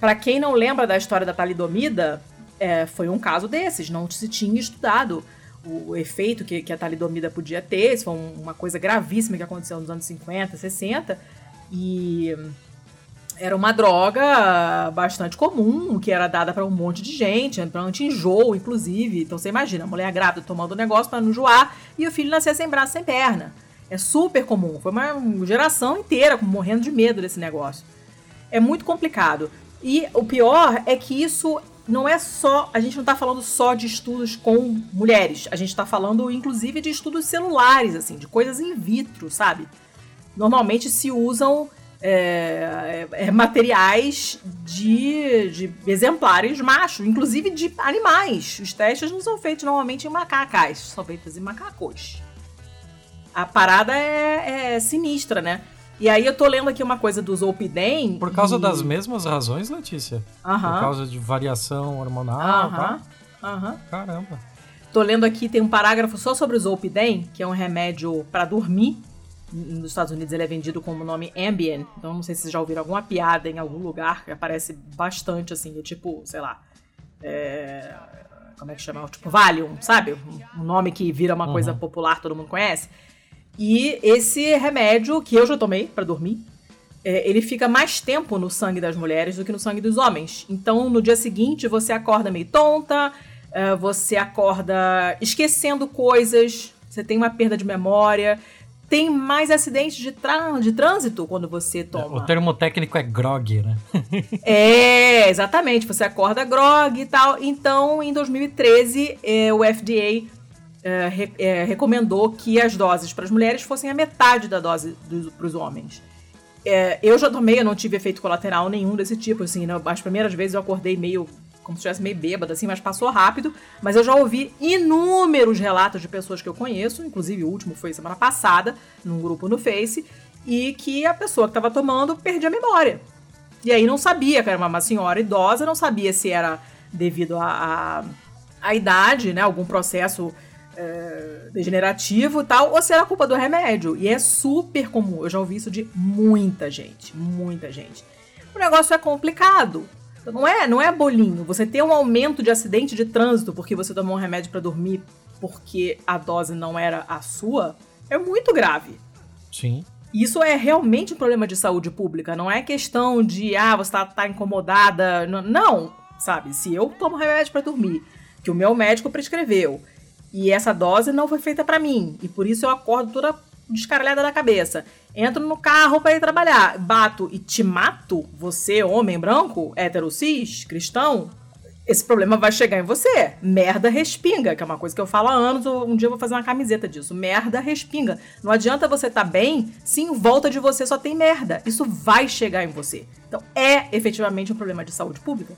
Para quem não lembra da história da talidomida, é, foi um caso desses, não se tinha estudado o efeito que, que a talidomida podia ter, isso foi uma coisa gravíssima que aconteceu nos anos 50, 60, e era uma droga bastante comum, que era dada para um monte de gente, para anti-enjoo, inclusive. Então você imagina, a mulher grávida tomando o negócio para não enjoar e o filho nascer sem braço, sem perna. É super comum. Foi uma geração inteira morrendo de medo desse negócio. É muito complicado. E o pior é que isso não é só. A gente não está falando só de estudos com mulheres. A gente está falando, inclusive, de estudos celulares, assim, de coisas in vitro, sabe? Normalmente se usam é, é, é materiais de, de exemplares machos, inclusive de animais. Os testes não são feitos normalmente em macacais, são feitos em macacos. A parada é, é sinistra, né? E aí eu tô lendo aqui uma coisa do Zolpidem. Por causa e... das mesmas razões, Letícia? Aham. Por causa de variação hormonal Aham. Aham. Caramba. Tô lendo aqui, tem um parágrafo só sobre o Zolpidem, que é um remédio para dormir, nos Estados Unidos ele é vendido como o nome Ambien, então não sei se vocês já ouviram alguma piada em algum lugar que aparece bastante assim, tipo, sei lá, é, como é que chama? Tipo Valium, sabe? Um nome que vira uma uhum. coisa popular, todo mundo conhece. E esse remédio que eu já tomei para dormir, é, ele fica mais tempo no sangue das mulheres do que no sangue dos homens. Então, no dia seguinte, você acorda meio tonta, é, você acorda esquecendo coisas, você tem uma perda de memória tem mais acidentes de, de trânsito quando você toma. O termo técnico é grog, né? é, exatamente. Você acorda grog e tal. Então, em 2013, é, o FDA é, re, é, recomendou que as doses para as mulheres fossem a metade da dose para os homens. É, eu já tomei, eu não tive efeito colateral nenhum desse tipo. Assim, as primeiras vezes eu acordei meio como se estivesse meio bêbada, assim, mas passou rápido. Mas eu já ouvi inúmeros relatos de pessoas que eu conheço, inclusive o último foi semana passada, num grupo no Face, e que a pessoa que estava tomando perdia a memória. E aí não sabia que era uma senhora idosa, não sabia se era devido à idade, né, algum processo é, degenerativo e tal, ou se era culpa do remédio. E é super comum, eu já ouvi isso de muita gente, muita gente. O negócio é complicado, não é, não é bolinho. Você ter um aumento de acidente de trânsito porque você tomou um remédio para dormir porque a dose não era a sua, é muito grave. Sim. Isso é realmente um problema de saúde pública. Não é questão de, ah, você tá, tá incomodada. Não, não, sabe? Se eu tomo remédio para dormir, que o meu médico prescreveu, e essa dose não foi feita para mim, e por isso eu acordo toda descaralhada da cabeça. Entro no carro para ir trabalhar, bato e te mato, você, homem branco, hétero cis, cristão, esse problema vai chegar em você. Merda respinga, que é uma coisa que eu falo há anos, um dia eu vou fazer uma camiseta disso. Merda respinga. Não adianta você estar tá bem se em volta de você só tem merda. Isso vai chegar em você. Então é efetivamente um problema de saúde pública.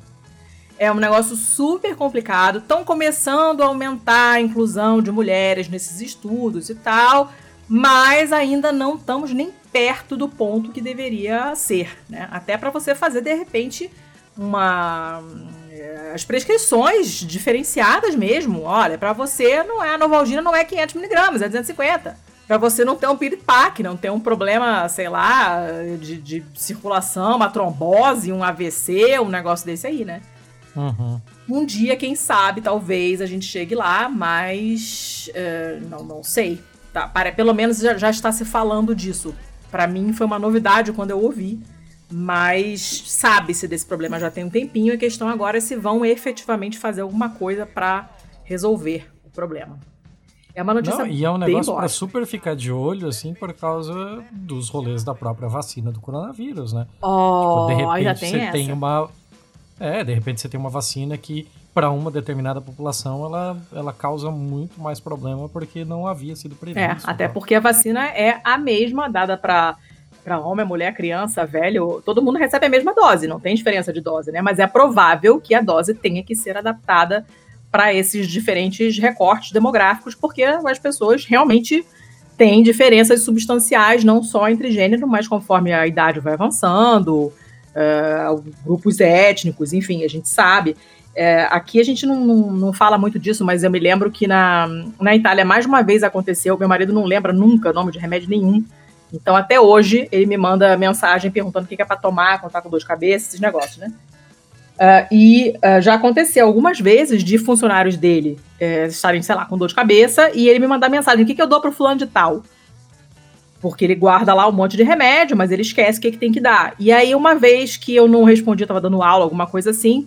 É um negócio super complicado. Estão começando a aumentar a inclusão de mulheres nesses estudos e tal mas ainda não estamos nem perto do ponto que deveria ser, né? Até para você fazer de repente uma eh, as prescrições diferenciadas mesmo. Olha, para você não é a Novalgina não é 500 miligramas, é 250. Para você não ter um piripaque, não ter um problema, sei lá, de, de, circulação, uma trombose, um AVC, um negócio desse aí, né? Uhum. Um dia, quem sabe, talvez a gente chegue lá, mas uh, não, não sei. Tá, para, pelo menos já, já está se falando disso. Para mim foi uma novidade quando eu ouvi, mas sabe-se desse problema já tem um tempinho. A questão agora é se vão efetivamente fazer alguma coisa para resolver o problema. É uma notícia Não, E é um negócio para super ficar de olho, assim, por causa dos rolês da própria vacina do coronavírus, né? Oh, tipo, de repente tem você essa. tem uma. É, de repente você tem uma vacina que para uma determinada população, ela, ela causa muito mais problema porque não havia sido previsto. É, até tá? porque a vacina é a mesma dada para para homem, mulher, criança, velho, todo mundo recebe a mesma dose, não tem diferença de dose, né? Mas é provável que a dose tenha que ser adaptada para esses diferentes recortes demográficos, porque as pessoas realmente têm diferenças substanciais, não só entre gênero, mas conforme a idade vai avançando, uh, grupos étnicos, enfim, a gente sabe. É, aqui a gente não, não, não, fala muito disso, mas eu me lembro que na, na Itália mais uma vez aconteceu. Meu marido não lembra nunca nome de remédio nenhum. Então, até hoje, ele me manda mensagem perguntando o que é para tomar quando tá com dor de cabeça, esses negócios, né? Uh, e uh, já aconteceu algumas vezes de funcionários dele uh, estarem, sei lá, com dor de cabeça e ele me mandar mensagem: o que, que eu dou pro fulano de tal? Porque ele guarda lá um monte de remédio, mas ele esquece o que, que tem que dar. E aí, uma vez que eu não respondi, eu tava dando aula, alguma coisa assim,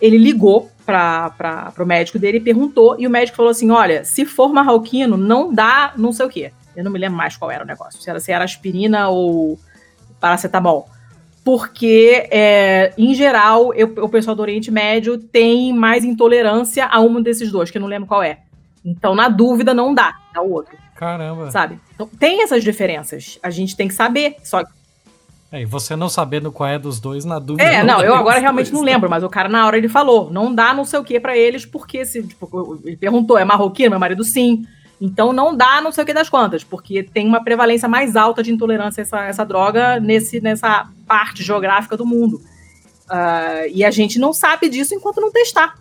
ele ligou para o médico dele e perguntou, e o médico falou assim: olha, se for marroquino, não dá não sei o quê. Eu não me lembro mais qual era o negócio, se era, se era aspirina ou paracetamol. Porque, é, em geral, eu, o pessoal do Oriente Médio tem mais intolerância a um desses dois, que eu não lembro qual é. Então, na dúvida, não dá, dá o outro. Caramba. Sabe? Então, tem essas diferenças. A gente tem que saber. Só é, e você não sabendo qual é dos dois, na dúvida. É, não, eu agora realmente dois, não lembro, mas o cara na hora ele falou: não dá não sei o que para eles, porque se. Tipo, ele perguntou: é marroquino? Meu marido sim. Então não dá não sei o que das quantas, porque tem uma prevalência mais alta de intolerância a essa, essa droga nesse, nessa parte geográfica do mundo. Uh, e a gente não sabe disso enquanto não testar.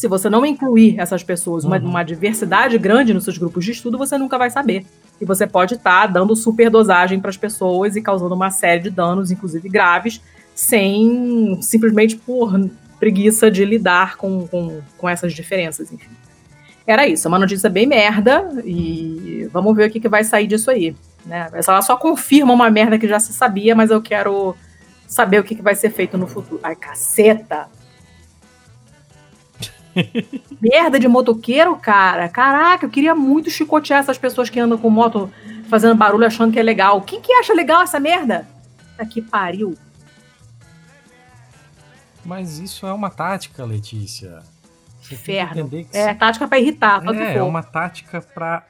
Se você não incluir essas pessoas, uma, uhum. uma diversidade grande nos seus grupos de estudo, você nunca vai saber. e você pode estar tá dando superdosagem para as pessoas e causando uma série de danos, inclusive graves, sem simplesmente por preguiça de lidar com, com, com essas diferenças, enfim. Era isso, é uma notícia bem merda e vamos ver o que, que vai sair disso aí. Né? Ela só confirma uma merda que já se sabia, mas eu quero saber o que, que vai ser feito no futuro. Ai, caceta! Merda de motoqueiro, cara. Caraca, eu queria muito chicotear essas pessoas que andam com moto fazendo barulho achando que é legal. Quem que acha legal essa merda? Tá que pariu. Mas isso é uma tática, Letícia. Inferno. É tática para irritar. É, é uma tática para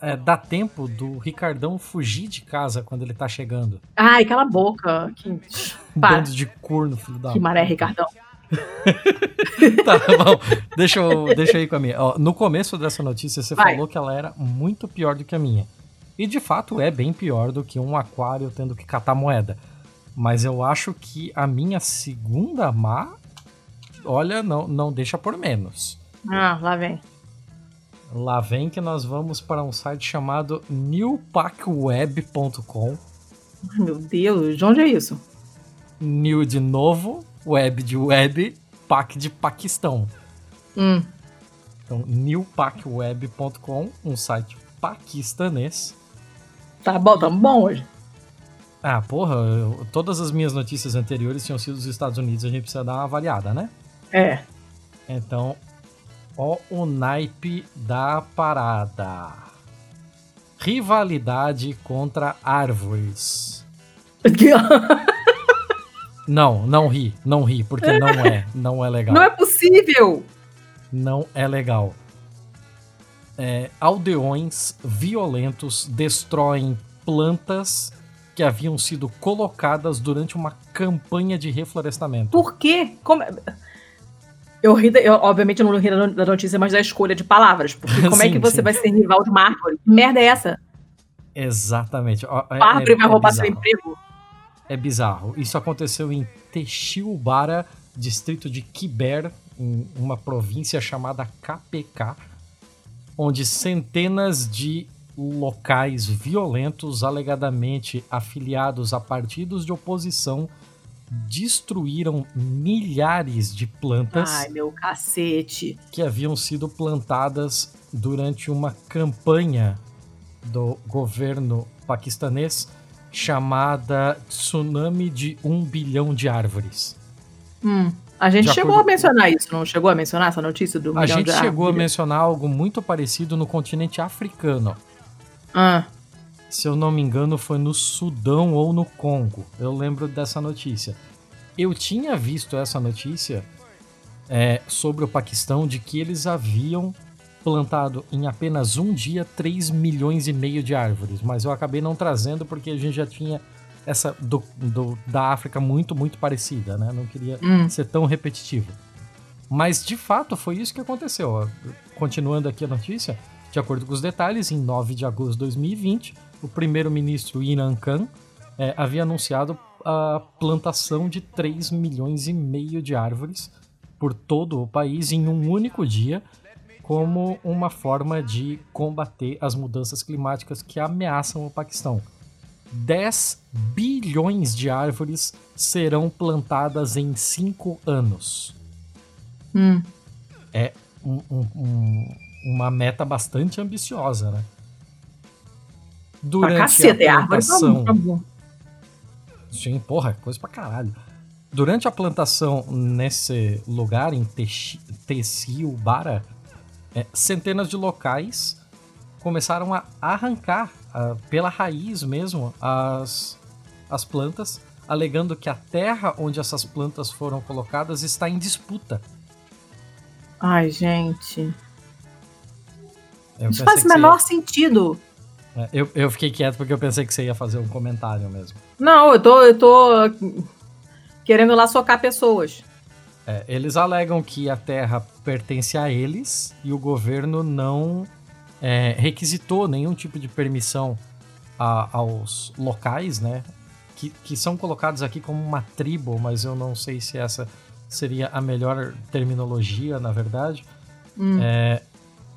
é, dar tempo do Ricardão fugir de casa quando ele tá chegando. Ai, cala a boca. Que... Bando de corno, filho da. Que maré, Ricardão. tá bom, deixa eu, deixa eu ir com a minha. Ó, no começo dessa notícia, você Vai. falou que ela era muito pior do que a minha. E de fato é bem pior do que um aquário tendo que catar moeda. Mas eu acho que a minha segunda má, olha, não, não deixa por menos. Ah, lá vem. Lá vem que nós vamos para um site chamado newpackweb.com. Meu Deus, de onde é isso? New de novo, web de web, pac de Paquistão. Hum. Então, newpackweb.com, um site paquistanês. Tá bom, tá bom hoje. Ah, porra, eu, todas as minhas notícias anteriores tinham sido dos Estados Unidos, a gente precisa dar uma avaliada, né? É. Então, ó o naipe da parada. Rivalidade contra árvores. Não, não ri, não ri, porque não é, não é legal. Não é possível! Não é legal. É, aldeões violentos destroem plantas que haviam sido colocadas durante uma campanha de reflorestamento. Por quê? Como... Eu ri, eu, obviamente, eu não ri da notícia, mas da escolha de palavras. Porque como sim, é que você sim. vai ser rival de uma árvore? Que merda é essa? Exatamente. A árvore é, vai roubar é seu emprego? É bizarro. Isso aconteceu em Texilbara, distrito de Kiber, em uma província chamada KPK, onde centenas de locais violentos, alegadamente afiliados a partidos de oposição, destruíram milhares de plantas. Ai, meu cacete! Que haviam sido plantadas durante uma campanha do governo paquistanês chamada Tsunami de um bilhão de árvores. Hum. A gente de chegou acordo... a mencionar isso, não chegou a mencionar essa notícia do A gente chegou a mencionar algo muito parecido no continente africano. Ah. Se eu não me engano, foi no Sudão ou no Congo. Eu lembro dessa notícia. Eu tinha visto essa notícia é, sobre o Paquistão de que eles haviam plantado em apenas um dia 3 milhões e meio de árvores, mas eu acabei não trazendo porque a gente já tinha essa do, do da África muito, muito parecida, né? Não queria hum. ser tão repetitivo. Mas de fato foi isso que aconteceu. Continuando aqui a notícia, de acordo com os detalhes, em 9 de agosto de 2020, o primeiro-ministro Iran Khan é, havia anunciado a plantação de 3 milhões e meio de árvores por todo o país em um único dia, como uma forma de combater as mudanças climáticas que ameaçam o Paquistão. 10 bilhões de árvores serão plantadas em 5 anos. Hum. É um, um, um, uma meta bastante ambiciosa, né? Durante a tá plantação... É Sim, porra, coisa pra caralho. Durante a plantação nesse lugar, em Bara é, centenas de locais começaram a arrancar uh, pela raiz mesmo as, as plantas, alegando que a terra onde essas plantas foram colocadas está em disputa. Ai, gente. Eu Isso faz o menor ia... sentido. É, eu, eu fiquei quieto porque eu pensei que você ia fazer um comentário mesmo. Não, eu tô, eu tô querendo lá socar pessoas. É, eles alegam que a terra pertence a eles e o governo não é, requisitou nenhum tipo de permissão a, aos locais, né? Que, que são colocados aqui como uma tribo, mas eu não sei se essa seria a melhor terminologia, na verdade. Hum. É,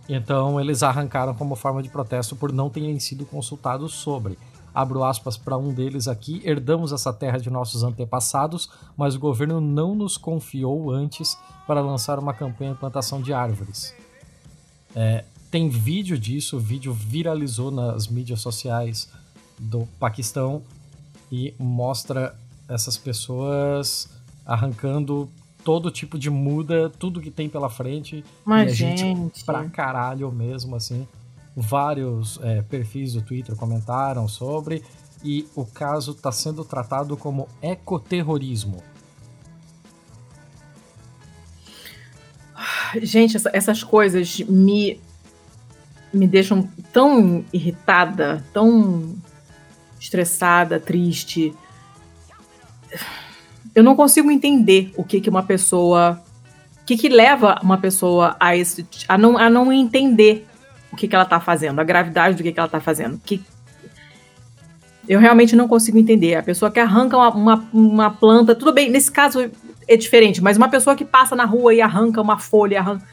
Então eles arrancaram como forma de protesto por não terem sido consultados sobre. Abro aspas para um deles aqui: herdamos essa terra de nossos antepassados, mas o governo não nos confiou antes para lançar uma campanha de plantação de árvores. É, tem vídeo disso, o vídeo viralizou nas mídias sociais do Paquistão e mostra essas pessoas arrancando todo tipo de muda, tudo que tem pela frente. Mas, e gente... gente pra caralho mesmo, assim. Vários é, perfis do Twitter comentaram sobre. E o caso está sendo tratado como ecoterrorismo. Gente, essas coisas me, me deixam tão irritada, tão estressada, triste eu não consigo entender o que que uma pessoa, o que que leva uma pessoa a esse, a não, a não entender o que que ela está fazendo, a gravidade do que que ela está fazendo. Que eu realmente não consigo entender. A pessoa que arranca uma, uma, uma, planta, tudo bem, nesse caso é diferente, mas uma pessoa que passa na rua e arranca uma folha, arranca,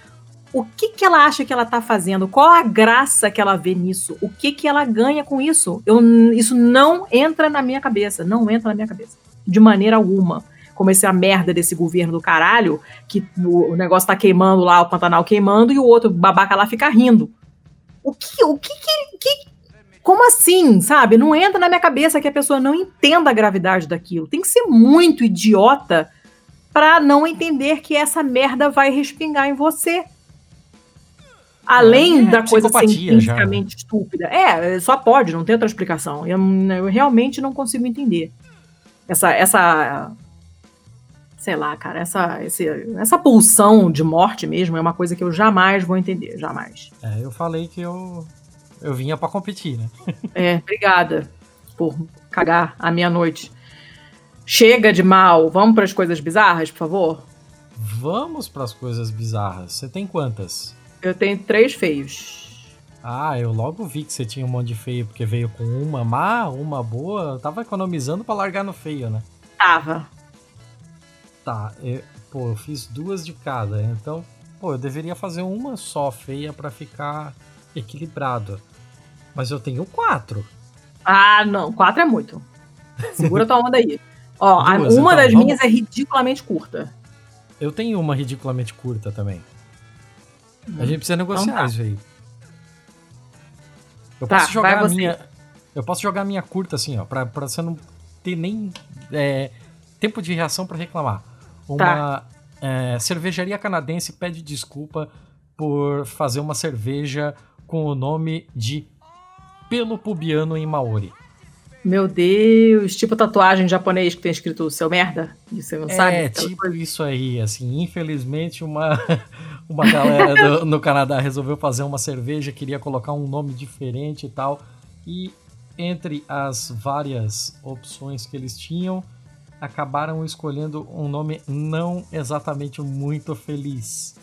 o que que ela acha que ela está fazendo? Qual a graça que ela vê nisso? O que que ela ganha com isso? Eu, isso não entra na minha cabeça, não entra na minha cabeça de maneira alguma. Como essa merda desse governo do caralho, que o, negócio tá queimando lá, o Pantanal queimando, e o outro babaca lá fica rindo. O que, o que, que, que como assim, sabe? Não entra na minha cabeça que a pessoa não entenda a gravidade daquilo. Tem que ser muito idiota para não entender que essa merda vai respingar em você. Além é, da coisa cientificamente já. estúpida. É, só pode, não tem outra explicação. Eu, eu realmente não consigo entender essa, essa sei lá, cara, essa, esse, essa pulsão de morte mesmo é uma coisa que eu jamais vou entender, jamais. É, eu falei que eu, eu vinha para competir, né? é, obrigada por cagar a minha noite. Chega de mal, vamos para as coisas bizarras, por favor? Vamos para as coisas bizarras. Você tem quantas? Eu tenho três feios. Ah, eu logo vi que você tinha um monte de feio, porque veio com uma má, uma boa. Eu tava economizando para largar no feio, né? Tava. Tá, eu, pô, eu fiz duas de cada, então, pô, eu deveria fazer uma só feia para ficar equilibrado. Mas eu tenho quatro. Ah, não, quatro é muito. Segura tua onda aí. Ó, duas, uma então, das vamos... minhas é ridiculamente curta. Eu tenho uma ridiculamente curta também. A gente precisa negociar então tá. isso aí. Eu tá, posso jogar a minha. Eu posso jogar a minha curta assim, ó, pra, pra você não ter nem é, tempo de reação para reclamar. Uma tá. é, cervejaria canadense pede desculpa por fazer uma cerveja com o nome de pelo pubiano em Maori. Meu Deus, tipo tatuagem japonês que tem escrito seu merda? Você não é, sabe? É, tipo coisa? isso aí, assim, infelizmente uma, uma galera do, no Canadá resolveu fazer uma cerveja, queria colocar um nome diferente e tal, e entre as várias opções que eles tinham, acabaram escolhendo um nome não exatamente muito feliz.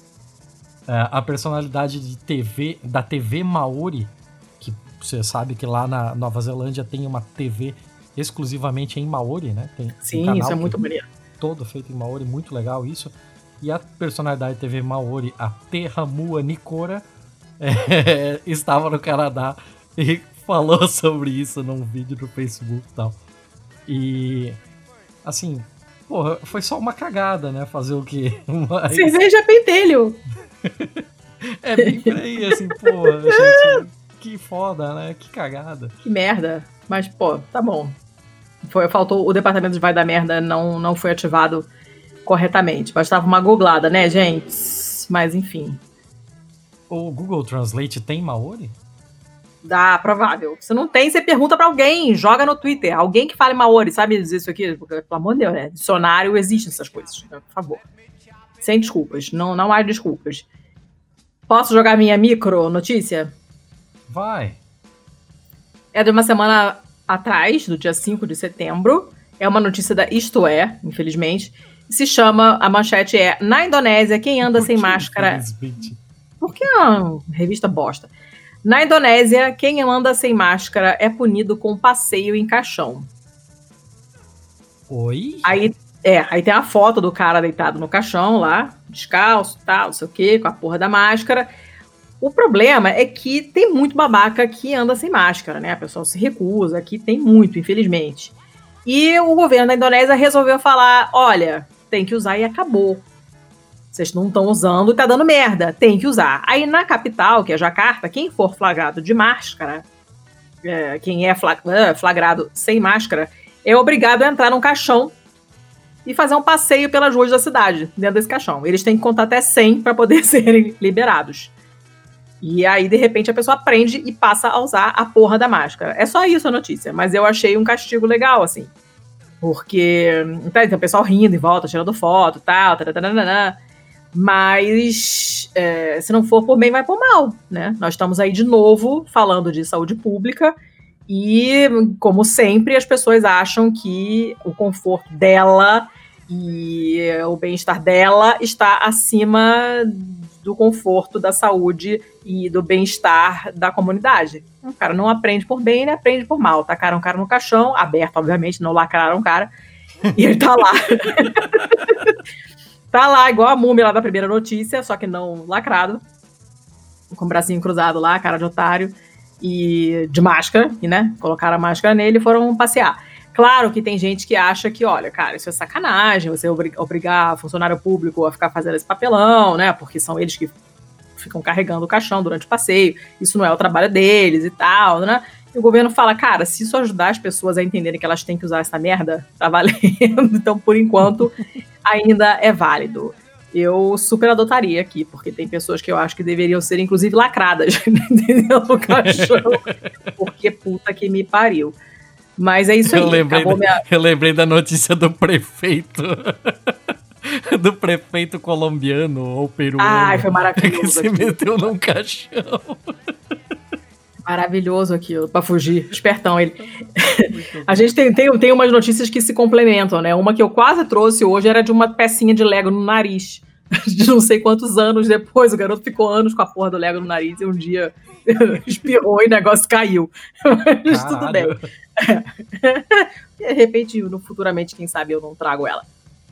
É, a personalidade de TV, da TV Maori você sabe que lá na Nova Zelândia tem uma TV exclusivamente em Maori, né? Tem Sim, um isso é muito bonito. Todo feito em Maori, muito legal isso. E a personalidade TV Maori, a Terramua Nikora, é, estava no Canadá e falou sobre isso num vídeo no Facebook e tal. E, assim, porra, foi só uma cagada, né? Fazer o quê? Mas... Cerveja pentelho! é bem por aí, assim, porra, gente que foda, né? Que cagada. Que merda. Mas, pô, tá bom. Foi, faltou, o departamento de vai da merda não, não foi ativado corretamente. Bastava uma googlada, né, gente? Mas, enfim. O Google Translate tem Maori? Dá, provável. Se não tem, você pergunta para alguém, joga no Twitter. Alguém que fale Maori, sabe dizer isso aqui? Porque, pelo amor de Deus, né? Dicionário existe essas coisas, né? por favor. Sem desculpas. Não, não há desculpas. Posso jogar minha micro notícia? Vai. É de uma semana atrás, do dia 5 de setembro. É uma notícia da Isto É, infelizmente. Se chama, a manchete é Na Indonésia, quem anda sem máscara. Por que é uma revista bosta? Na Indonésia, quem anda sem máscara é punido com passeio em caixão. Oi? Aí, é, aí tem a foto do cara deitado no caixão lá, descalço, tal, não sei o quê, com a porra da máscara. O problema é que tem muito babaca que anda sem máscara, né? A pessoa se recusa, aqui tem muito, infelizmente. E o governo da Indonésia resolveu falar: olha, tem que usar e acabou. Vocês não estão usando e tá dando merda. Tem que usar. Aí na capital, que é Jacarta, quem for flagrado de máscara, é, quem é, é flagrado sem máscara, é obrigado a entrar num caixão e fazer um passeio pelas ruas da cidade, dentro desse caixão. Eles têm que contar até 100 para poder serem liberados. E aí, de repente, a pessoa aprende e passa a usar a porra da máscara. É só isso a notícia, mas eu achei um castigo legal, assim. Porque. Então, tem o pessoal rindo em volta, tirando foto tal, taranana, mas é, se não for por bem, vai por mal, né? Nós estamos aí de novo falando de saúde pública e, como sempre, as pessoas acham que o conforto dela e o bem-estar dela está acima do conforto, da saúde e do bem-estar da comunidade. O cara não aprende por bem, ele aprende por mal. Tacaram o cara no caixão, aberto, obviamente, não lacraram o cara, e ele tá lá. tá lá, igual a múmia lá da primeira notícia, só que não lacrado, com o bracinho cruzado lá, cara de otário, e de máscara, e, né, colocaram a máscara nele e foram passear. Claro que tem gente que acha que, olha, cara, isso é sacanagem, você obrigar funcionário público a ficar fazendo esse papelão, né? Porque são eles que ficam carregando o caixão durante o passeio, isso não é o trabalho deles e tal, né? E o governo fala, cara, se isso ajudar as pessoas a entenderem que elas têm que usar essa merda, tá valendo. Então, por enquanto, ainda é válido. Eu super adotaria aqui, porque tem pessoas que eu acho que deveriam ser, inclusive, lacradas no caixão. porque puta que me pariu. Mas é isso aí. Eu lembrei, da, minha... eu lembrei da notícia do prefeito. do prefeito colombiano ou peruano. Ai, foi maravilhoso. Que se meteu num caixão. Maravilhoso aquilo, pra fugir. Espertão ele. A gente tem, tem, tem umas notícias que se complementam, né? Uma que eu quase trouxe hoje era de uma pecinha de Lego no nariz. De não sei quantos anos depois, o garoto ficou anos com a porra do Lego no nariz e um dia espirrou e o negócio caiu. Mas tudo bem. De repente, no, futuramente, quem sabe eu não trago ela.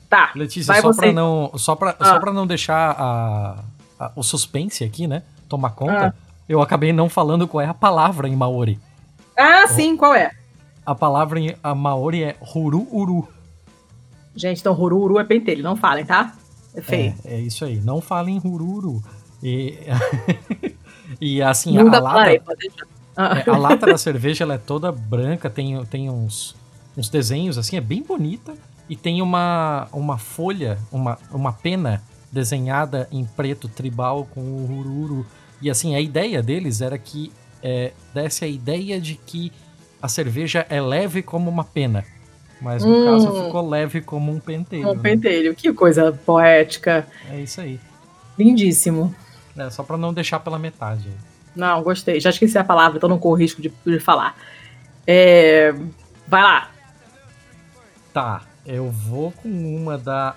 Tá. Letícia, só você... pra não, só pra, ah. só pra não deixar a, a, o suspense aqui, né? Tomar conta, ah. Eu acabei não falando qual é a palavra em Maori. Ah, sim, qual é? A palavra em a Maori é Huru-Uru. Gente, então Huru-Uru é pentelho, não falem, tá? É feio. É, é isso aí, não falem Huru-Uru. E, e assim, a lata... Ah. É, a lata da cerveja ela é toda branca, tem, tem uns, uns desenhos assim, é bem bonita. E tem uma, uma folha, uma, uma pena desenhada em preto tribal com o ururu. E assim, a ideia deles era que é, desse a ideia de que a cerveja é leve como uma pena. Mas no hum. caso ficou leve como um pentelho. Um né? pentelho, que coisa poética. É isso aí. Lindíssimo. É, só para não deixar pela metade. Não, gostei. Já esqueci a palavra, então não corro risco de, de falar. É... Vai lá. Tá, eu vou com uma da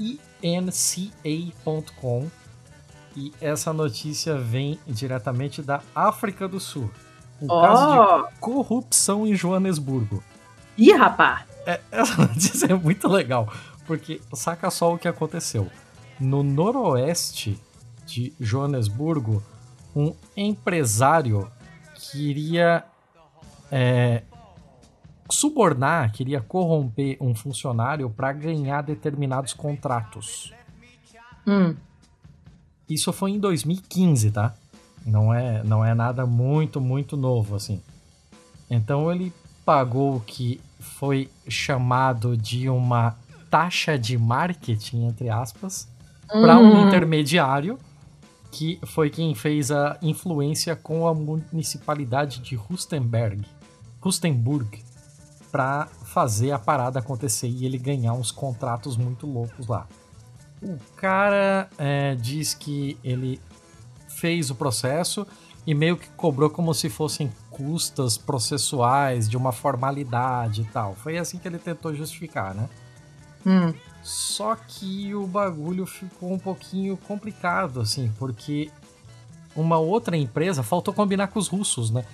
inca.com e essa notícia vem diretamente da África do Sul. Um oh. caso de corrupção em Joanesburgo. Ih, rapá! É, essa notícia é muito legal, porque saca só o que aconteceu. No noroeste de Joanesburgo, um empresário queria é, subornar, queria corromper um funcionário para ganhar determinados contratos. Hum. Isso foi em 2015, tá? Não é, não é nada muito, muito novo assim. Então ele pagou o que foi chamado de uma taxa de marketing, entre aspas, para um intermediário que foi quem fez a influência com a municipalidade de Rustenberg, Rustenburg, para fazer a parada acontecer e ele ganhar uns contratos muito loucos lá. O cara é, diz que ele fez o processo e meio que cobrou como se fossem custas processuais de uma formalidade e tal. Foi assim que ele tentou justificar, né? Hum. Só que o bagulho ficou um pouquinho complicado, assim, porque uma outra empresa, faltou combinar com os russos, né?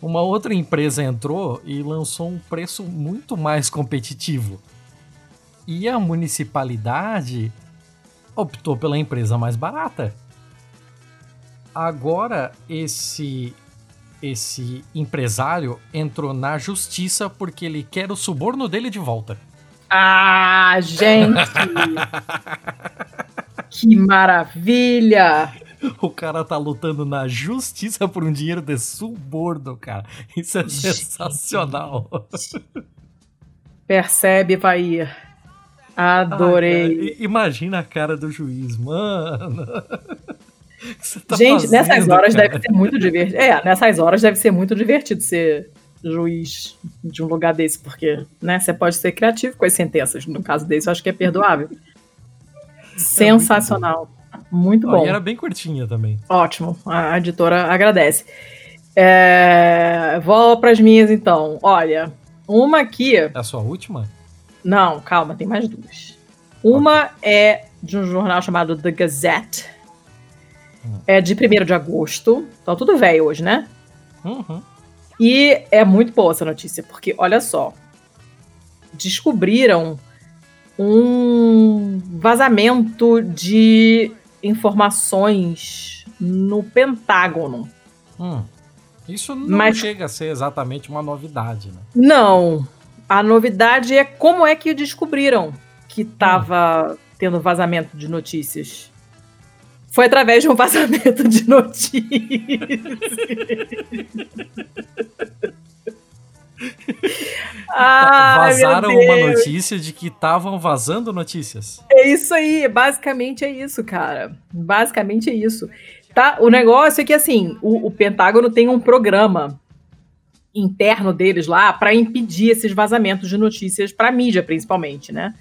Uma outra empresa entrou e lançou um preço muito mais competitivo. E a municipalidade optou pela empresa mais barata. agora esse esse empresário entrou na justiça porque ele quer o suborno dele de volta. Ah, gente! que maravilha! O cara tá lutando na justiça por um dinheiro de suborno, cara. Isso é gente. sensacional. Percebe, Bahia. Adorei. Ah, imagina a cara do juiz, mano. Tá Gente, fazendo, nessas horas cara? deve ser muito divertido. É, nessas horas deve ser muito divertido ser juiz de um lugar desse, porque né, você pode ser criativo com as sentenças. No caso desse, eu acho que é perdoável. É Sensacional. Muito bom. Oh, e era bem curtinha também. Ótimo. A editora agradece. É... Vou para as minhas então. Olha, uma aqui. É a sua última? Não, calma, tem mais duas. Uma okay. é de um jornal chamado The Gazette. Hum. É de 1 de agosto. Tá tudo velho hoje, né? Uhum. E é muito boa essa notícia, porque olha só. Descobriram um vazamento de informações no Pentágono. Hum. Isso não Mas... chega a ser exatamente uma novidade, né? Não. A novidade é como é que descobriram que estava tendo vazamento de notícias. Foi através de um vazamento de notícias. Ai, Vazaram uma notícia de que estavam vazando notícias. É isso aí, basicamente é isso, cara. Basicamente é isso. Tá, o negócio é que assim, o, o Pentágono tem um programa interno deles lá para impedir esses vazamentos de notícias para mídia, principalmente, né?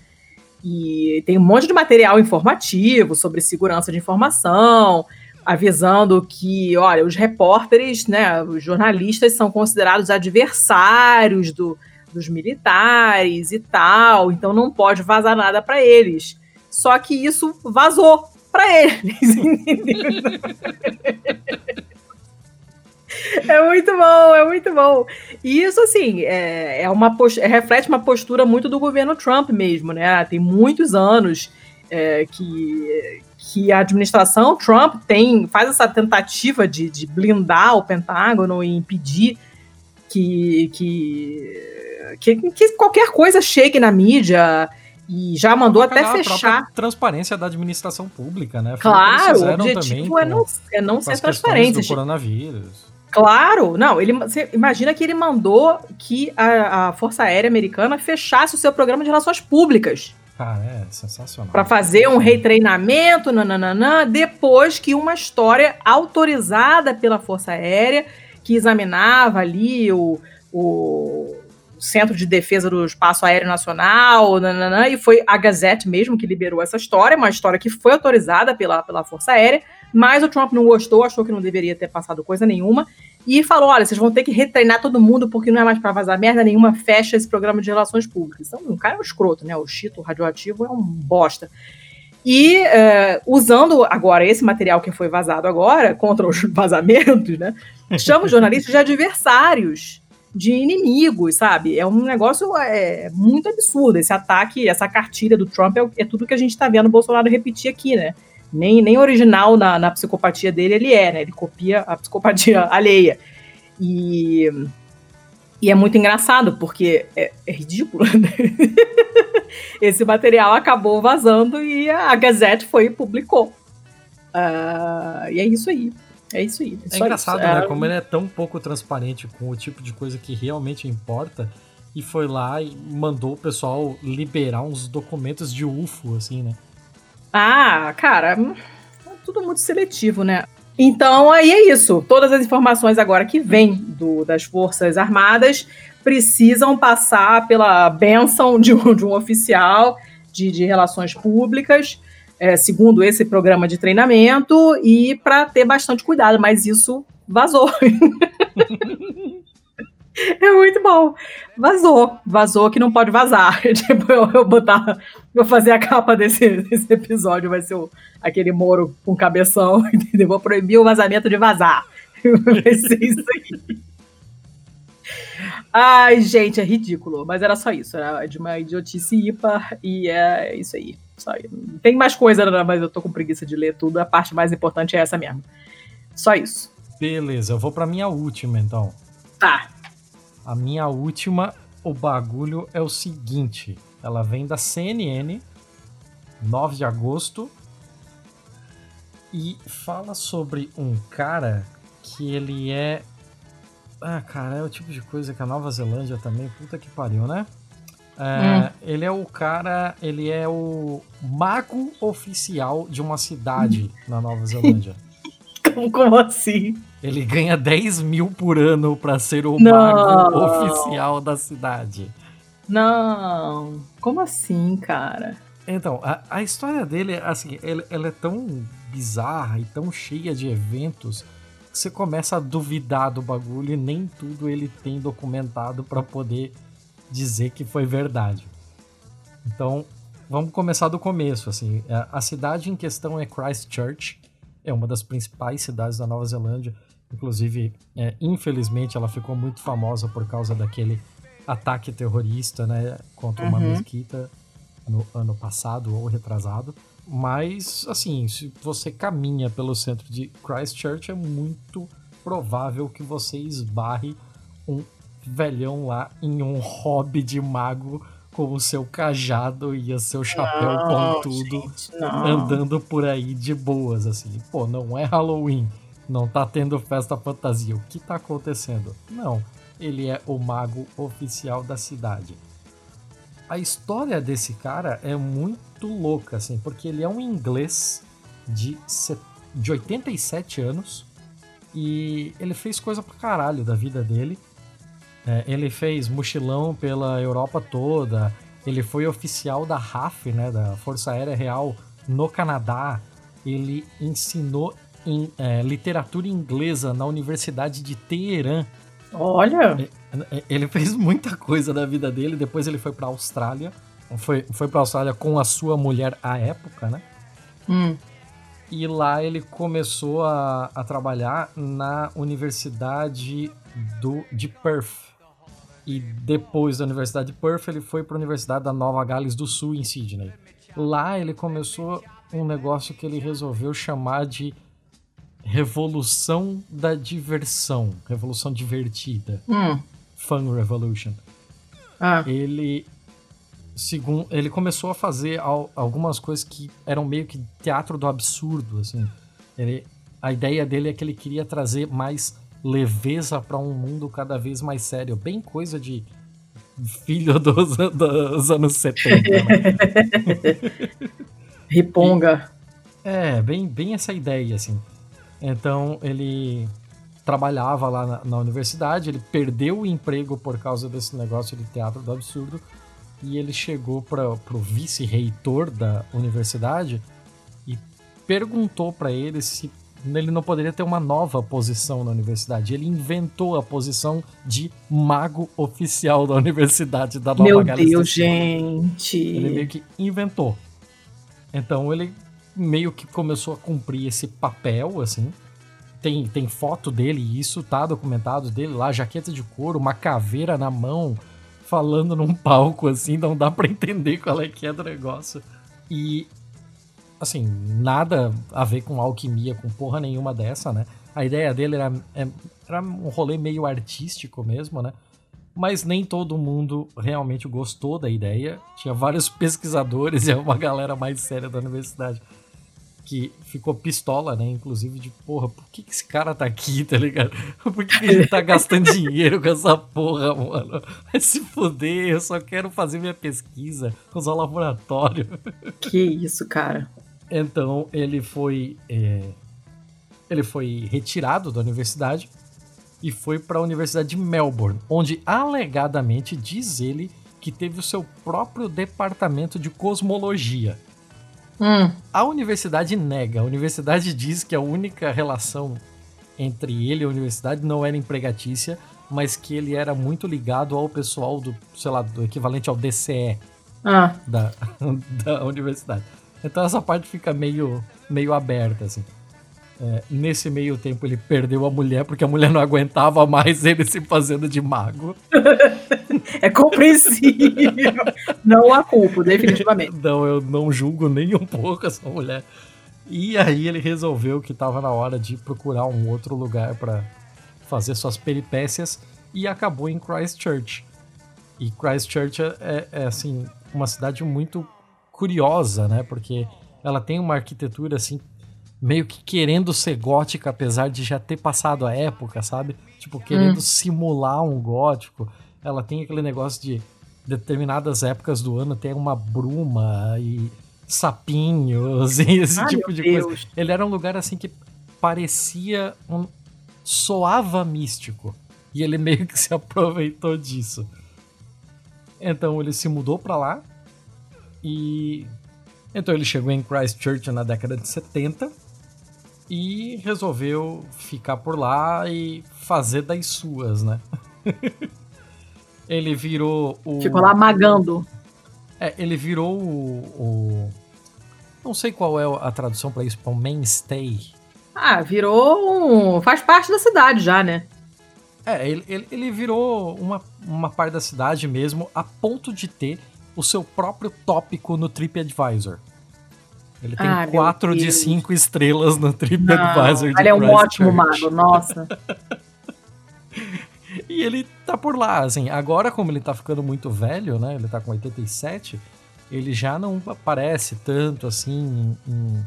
E tem um monte de material informativo sobre segurança de informação, avisando que, olha, os repórteres, né, os jornalistas são considerados adversários do, dos militares e tal, então não pode vazar nada para eles. Só que isso vazou para eles? É muito bom, é muito bom. E isso, assim, é, é uma é, reflete uma postura muito do governo Trump mesmo, né? Tem muitos anos é, que, que a administração Trump tem, faz essa tentativa de, de blindar o Pentágono e impedir que, que, que, que qualquer coisa chegue na mídia e já mandou até fechar. A transparência da administração pública, né? Foi claro, o objetivo é não, é não ser transparente. Do coronavírus. Claro, não, ele você imagina que ele mandou que a, a Força Aérea Americana fechasse o seu programa de relações públicas. Ah, é sensacional. Para fazer um retreinamento, nananana, depois que uma história autorizada pela Força Aérea, que examinava ali o, o Centro de Defesa do Espaço Aéreo Nacional, nananã, e foi a Gazette mesmo que liberou essa história, uma história que foi autorizada pela, pela Força Aérea, mas o Trump não gostou, achou que não deveria ter passado coisa nenhuma. E falou: olha, vocês vão ter que retreinar todo mundo porque não é mais para vazar merda nenhuma, fecha esse programa de relações públicas. Então, um cara é um escroto, né? O Chito radioativo é um bosta. E uh, usando agora esse material que foi vazado agora, contra os vazamentos, né? Chama os jornalistas de adversários, de inimigos, sabe? É um negócio é, muito absurdo. Esse ataque, essa cartilha do Trump é, é tudo que a gente está vendo o Bolsonaro repetir aqui, né? Nem, nem original na, na psicopatia dele ele é, né? Ele copia a psicopatia alheia. E, e é muito engraçado, porque é, é ridículo, né? Esse material acabou vazando e a Gazette foi e publicou. Uh, e é isso aí. É isso aí. É, é engraçado, isso. né? É... Como ele é tão pouco transparente com o tipo de coisa que realmente importa. E foi lá e mandou o pessoal liberar uns documentos de UFO, assim, né? Ah, cara, é tudo muito seletivo, né? Então, aí é isso. Todas as informações agora que vêm das Forças Armadas precisam passar pela benção de um, de um oficial de, de relações públicas, é, segundo esse programa de treinamento, e para ter bastante cuidado, mas isso vazou. É muito bom. Vazou. Vazou que não pode vazar. tipo, eu, eu botar. Vou fazer a capa desse, desse episódio. Vai ser o, aquele Moro com cabeção, entendeu? Vou proibir o vazamento de vazar. Vai ser isso aí. Ai, gente, é ridículo. Mas era só isso. Era de uma idiotice ímpar e é isso aí. Só, tem mais coisa, né, mas eu tô com preguiça de ler tudo. A parte mais importante é essa mesmo. Só isso. Beleza, eu vou pra minha última então. Tá. A minha última, o bagulho é o seguinte: ela vem da CNN, 9 de agosto, e fala sobre um cara que ele é. Ah, cara, é o tipo de coisa que a Nova Zelândia também, puta que pariu, né? É, hum. Ele é o cara, ele é o mago oficial de uma cidade na Nova Zelândia. como, como assim? Ele ganha 10 mil por ano pra ser o Não. mago oficial da cidade. Não, como assim, cara? Então, a, a história dele, assim, ela, ela é tão bizarra e tão cheia de eventos que você começa a duvidar do bagulho e nem tudo ele tem documentado para poder dizer que foi verdade. Então, vamos começar do começo, assim. A cidade em questão é Christchurch, é uma das principais cidades da Nova Zelândia. Inclusive, é, infelizmente, ela ficou muito famosa por causa daquele ataque terrorista, né, contra uma uhum. mesquita no ano passado ou retrasado. Mas, assim, se você caminha pelo centro de Christchurch, é muito provável que você esbarre um velhão lá em um hobby de mago com o seu cajado e o seu chapéu não, pontudo gente, andando por aí de boas, assim. Pô, não é Halloween, não tá tendo festa fantasia. O que tá acontecendo? Não, ele é o mago oficial da cidade. A história desse cara é muito louca, assim, porque ele é um inglês de, de 87 anos e ele fez coisa pra caralho da vida dele. É, ele fez mochilão pela Europa toda, ele foi oficial da RAF, né, da Força Aérea Real, no Canadá. Ele ensinou em é, literatura inglesa na Universidade de Teherã. Olha! É, é, ele fez muita coisa da vida dele. Depois ele foi para Austrália. Foi, foi para Austrália com a sua mulher à época, né? Hum. E lá ele começou a, a trabalhar na Universidade do, de Perth. E depois da Universidade de Perth, ele foi para a Universidade da Nova Gales do Sul, em Sydney. Lá ele começou um negócio que ele resolveu chamar de Revolução da Diversão. Revolução Divertida. Hum. Fun Revolution. Ah. Ele segundo ele começou a fazer algumas coisas que eram meio que teatro do absurdo, assim. Ele, a ideia dele é que ele queria trazer mais leveza para um mundo cada vez mais sério, bem coisa de filho dos, dos anos 70. Né? Riponga. E, é, bem, bem essa ideia, assim. Então ele trabalhava lá na, na, universidade, ele perdeu o emprego por causa desse negócio de teatro do absurdo e ele chegou para o vice-reitor da universidade e perguntou para ele se ele não poderia ter uma nova posição na universidade. Ele inventou a posição de mago oficial da universidade da Nova Meu Gales. Meu Deus, gente! Ele meio que inventou. Então ele meio que começou a cumprir esse papel, assim, tem, tem foto dele, isso tá documentado dele lá, jaqueta de couro, uma caveira na mão, falando num palco assim, não dá para entender qual é que é do negócio. E assim, nada a ver com alquimia, com porra nenhuma dessa, né? A ideia dele era, é, era um rolê meio artístico mesmo, né? Mas nem todo mundo realmente gostou da ideia. Tinha vários pesquisadores e uma galera mais séria da universidade que ficou pistola, né? Inclusive, de porra, por que, que esse cara tá aqui, tá ligado? Por que, que ele tá gastando dinheiro com essa porra, mano? Vai se fuder, eu só quero fazer minha pesquisa, usar o laboratório. Que isso, cara. Então, ele foi. É... Ele foi retirado da universidade e foi para a Universidade de Melbourne, onde alegadamente diz ele que teve o seu próprio departamento de cosmologia. Hum. A universidade nega. A universidade diz que a única relação entre ele e a universidade não era empregatícia, mas que ele era muito ligado ao pessoal do, sei lá, do equivalente ao DCE ah. da, da universidade. Então essa parte fica meio, meio aberta, assim. É, nesse meio tempo ele perdeu a mulher porque a mulher não aguentava mais ele se fazendo de mago. é compreensível. não a culpo, definitivamente. Não, eu não julgo nem um pouco essa mulher. E aí ele resolveu que estava na hora de procurar um outro lugar para fazer suas peripécias e acabou em Christchurch. E Christchurch é, é, é, assim uma cidade muito curiosa, né? Porque ela tem uma arquitetura assim meio que querendo ser gótica, apesar de já ter passado a época, sabe? Tipo, querendo hum. simular um gótico. Ela tem aquele negócio de determinadas épocas do ano tem uma bruma e sapinhos e esse Ai, tipo de Deus. coisa. Ele era um lugar assim que parecia um soava místico. E ele meio que se aproveitou disso. Então ele se mudou para lá e então ele chegou em Christchurch na década de 70 e resolveu ficar por lá e fazer das suas, né? ele virou o. Ficou lá magando. É, ele virou o, o. Não sei qual é a tradução para isso, para um mainstay. Ah, virou um. faz parte da cidade já, né? É, ele, ele, ele virou uma, uma parte da cidade mesmo, a ponto de ter o seu próprio tópico no TripAdvisor. Ele tem ah, 4 de 5 estrelas no TripAdvisor. Ele é um ótimo mago, nossa. e ele tá por lá, assim. Agora, como ele tá ficando muito velho, né? Ele tá com 87, ele já não aparece tanto assim em,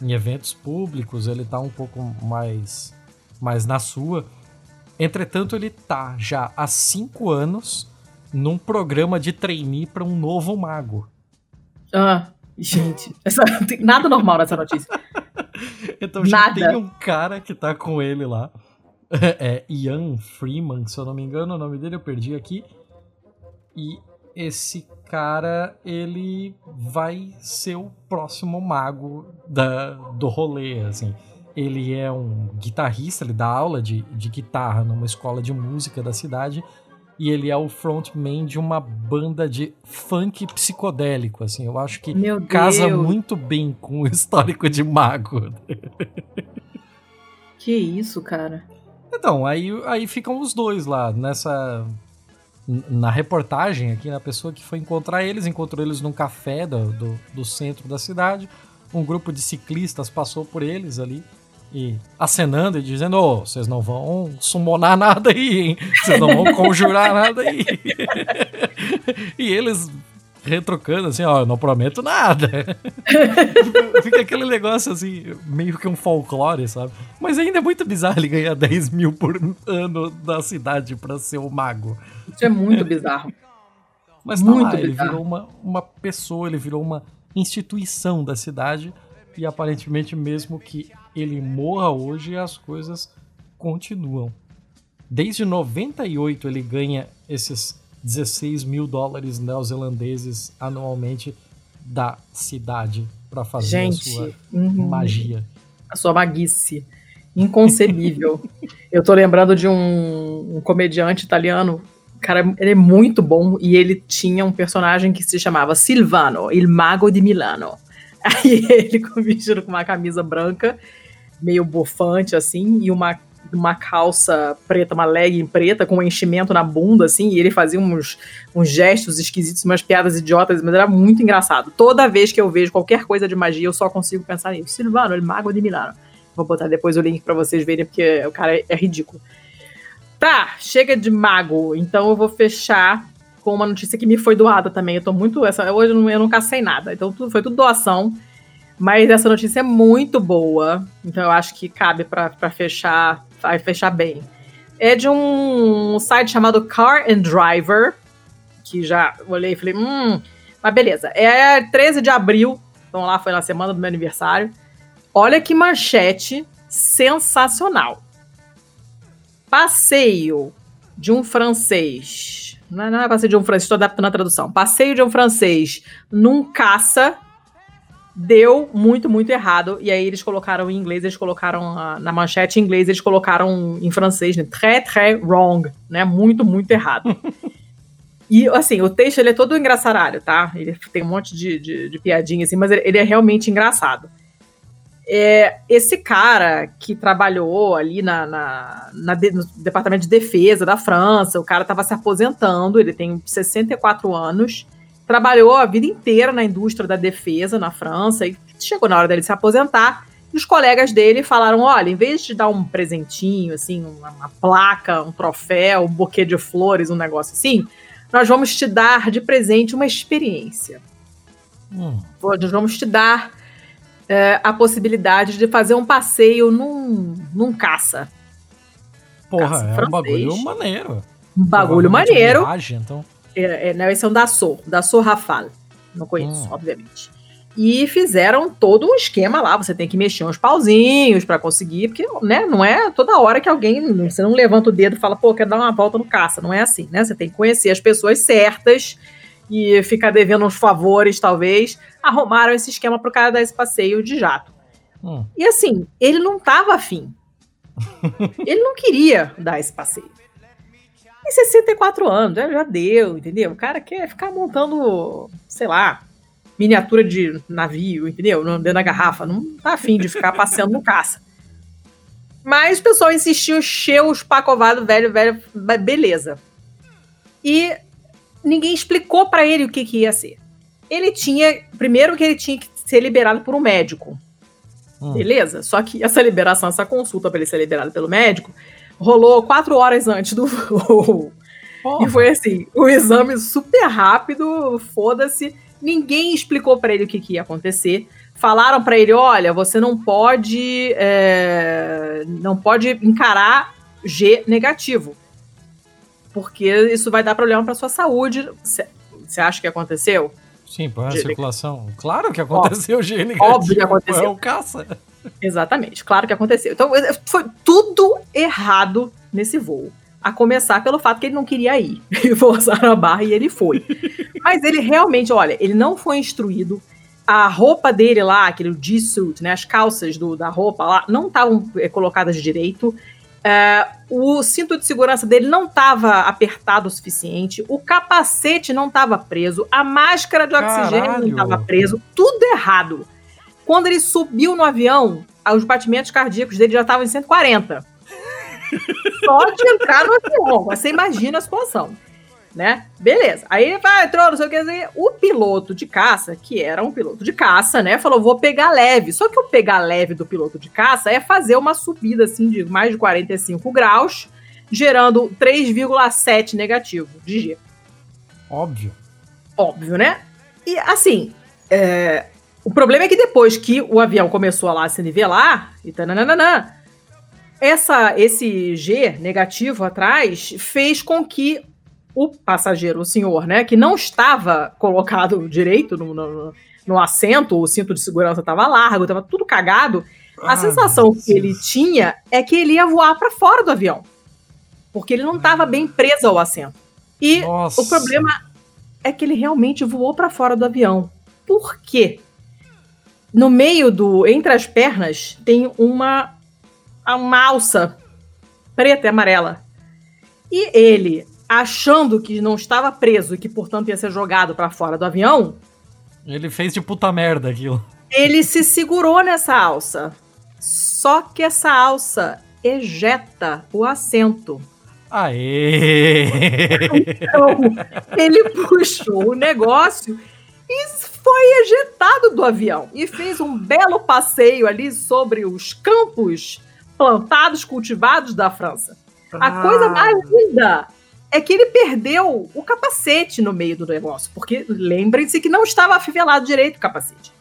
em eventos públicos, ele tá um pouco mais, mais na sua. Entretanto, ele tá já há 5 anos num programa de trainee para um novo mago. Ah. Gente, essa, não tem nada normal nessa notícia. então já nada. tem um cara que tá com ele lá. É Ian Freeman, se eu não me engano, o nome dele eu perdi aqui. E esse cara, ele vai ser o próximo mago da, do rolê, assim. Ele é um guitarrista, ele dá aula de, de guitarra numa escola de música da cidade e ele é o frontman de uma banda de funk psicodélico, assim. Eu acho que casa muito bem com o histórico de mago. Que isso, cara? Então, aí, aí ficam os dois lá nessa na reportagem aqui, na pessoa que foi encontrar eles, encontrou eles num café do, do, do centro da cidade. Um grupo de ciclistas passou por eles ali e acenando e dizendo: Ô, oh, vocês não vão summonar nada aí, hein? Vocês não vão conjurar nada aí. e eles retrocando assim: Ó, eu não prometo nada. Fica aquele negócio assim, meio que um folclore, sabe? Mas ainda é muito bizarro ele ganhar 10 mil por ano da cidade pra ser o mago. Isso é muito bizarro. Mas tá muito lá, bizarro. ele virou uma, uma pessoa, ele virou uma instituição da cidade. E aparentemente, mesmo que ele morra hoje, as coisas continuam. Desde 98 ele ganha esses 16 mil dólares neozelandeses anualmente da cidade para fazer Gente, a sua uhum. magia. A sua maguice. Inconcebível. Eu tô lembrando de um, um comediante italiano cara, ele é muito bom e ele tinha um personagem que se chamava Silvano, il mago di Milano. Aí ele vestido com uma camisa branca meio bufante, assim, e uma, uma calça preta, uma legging preta, com um enchimento na bunda, assim, e ele fazia uns, uns gestos esquisitos, umas piadas idiotas, mas era muito engraçado. Toda vez que eu vejo qualquer coisa de magia, eu só consigo pensar nisso. Silvano, ele mago de Milano. Vou botar depois o link para vocês verem, porque o cara é, é ridículo. Tá, chega de mago. Então eu vou fechar com uma notícia que me foi doada também. Eu tô muito. Essa, hoje eu não, eu não nada. Então tudo, foi tudo doação. Mas essa notícia é muito boa, então eu acho que cabe para fechar, vai fechar bem. É de um site chamado Car and Driver, que já olhei e falei, hum, mas beleza. É 13 de abril, então lá foi na semana do meu aniversário. Olha que manchete sensacional. Passeio de um francês. Não é, não é passeio de um francês, estou adaptando a tradução. Passeio de um francês num caça deu muito, muito errado. E aí eles colocaram em inglês, eles colocaram uh, na manchete em inglês, eles colocaram em francês, né? Très, très wrong, né? Muito, muito errado. e, assim, o texto, ele é todo engraçaralho, tá? Ele tem um monte de, de, de piadinha, assim, mas ele, ele é realmente engraçado. É, esse cara que trabalhou ali na, na, na de, no Departamento de Defesa da França, o cara estava se aposentando, ele tem 64 anos, trabalhou a vida inteira na indústria da defesa na França e chegou na hora dele se aposentar. E os colegas dele falaram: olha, em vez de dar um presentinho, assim, uma, uma placa, um troféu, um buquê de flores, um negócio assim, nós vamos te dar de presente uma experiência. Hum. Nós vamos te dar é, a possibilidade de fazer um passeio num, num caça. Porra, caça é francês. um bagulho maneiro. Um bagulho maneiro. Viagem, então. É, é, não, esse é um Dassault, Dassault Rafale. Não conheço, hum. obviamente. E fizeram todo um esquema lá. Você tem que mexer uns pauzinhos para conseguir, porque né, não é toda hora que alguém. Você não levanta o dedo e fala, pô, quero dar uma volta no caça. Não é assim, né? Você tem que conhecer as pessoas certas e ficar devendo uns favores, talvez. Arrumaram esse esquema pro cara dar esse passeio de jato. Hum. E assim, ele não tava afim. ele não queria dar esse passeio. E 64 anos, já, já deu, entendeu? O cara quer ficar montando, sei lá, miniatura de navio, entendeu? Dentro da garrafa. Não tá afim de ficar passeando no caça. Mas o pessoal insistiu, encheu os pacovados, velho, velho, beleza. E ninguém explicou para ele o que, que ia ser. Ele tinha. Primeiro que ele tinha que ser liberado por um médico. Hum. Beleza? Só que essa liberação, essa consulta para ele ser liberado pelo médico, rolou quatro horas antes do voo. E foi assim, o exame super rápido, foda-se. Ninguém explicou para ele o que, que, ia acontecer. Falaram para ele, olha, você não pode, é, não pode encarar G negativo, porque isso vai dar problema para sua saúde. Você acha que aconteceu? Sim, para a circulação. Claro que aconteceu Óbvio. G negativo. Óbvio que aconteceu. É o caça. Exatamente, claro que aconteceu. Então foi tudo errado nesse voo. A começar pelo fato que ele não queria ir. Forçaram a barra e ele foi. Mas ele realmente, olha, ele não foi instruído. A roupa dele lá, aquele G-suit, né, as calças do, da roupa lá, não estavam é, colocadas direito. É, o cinto de segurança dele não estava apertado o suficiente, o capacete não estava preso, a máscara de oxigênio Caralho. não estava preso, tudo errado. Quando ele subiu no avião, os batimentos cardíacos dele já estavam em 140. Só de entrar no avião. Você imagina a situação. Né? Beleza. Aí ele vai, entrou, não sei o que dizer. O piloto de caça, que era um piloto de caça, né? Falou: vou pegar leve. Só que o pegar leve do piloto de caça é fazer uma subida assim de mais de 45 graus, gerando 3,7 negativo de G. Óbvio. Óbvio, né? E assim, é, o problema é que depois que o avião começou a lá se nivelar, e tananana, essa, esse G negativo atrás fez com que o passageiro, o senhor, né, que não estava colocado direito no, no, no assento, o cinto de segurança estava largo, estava tudo cagado, a ah, sensação que ele tinha é que ele ia voar para fora do avião. Porque ele não estava bem preso ao assento. E Nossa. o problema é que ele realmente voou para fora do avião. Por quê? No meio do. Entre as pernas tem uma. Uma alça preta e amarela. E ele, achando que não estava preso e que, portanto, ia ser jogado para fora do avião. Ele fez de puta merda aquilo. Ele se segurou nessa alça. Só que essa alça ejeta o assento. Aê! Então, ele puxou o negócio e foi ejetado do avião e fez um belo passeio ali sobre os campos plantados, cultivados da França. Ah. A coisa mais linda é que ele perdeu o capacete no meio do negócio, porque lembrem-se que não estava afivelado direito o capacete.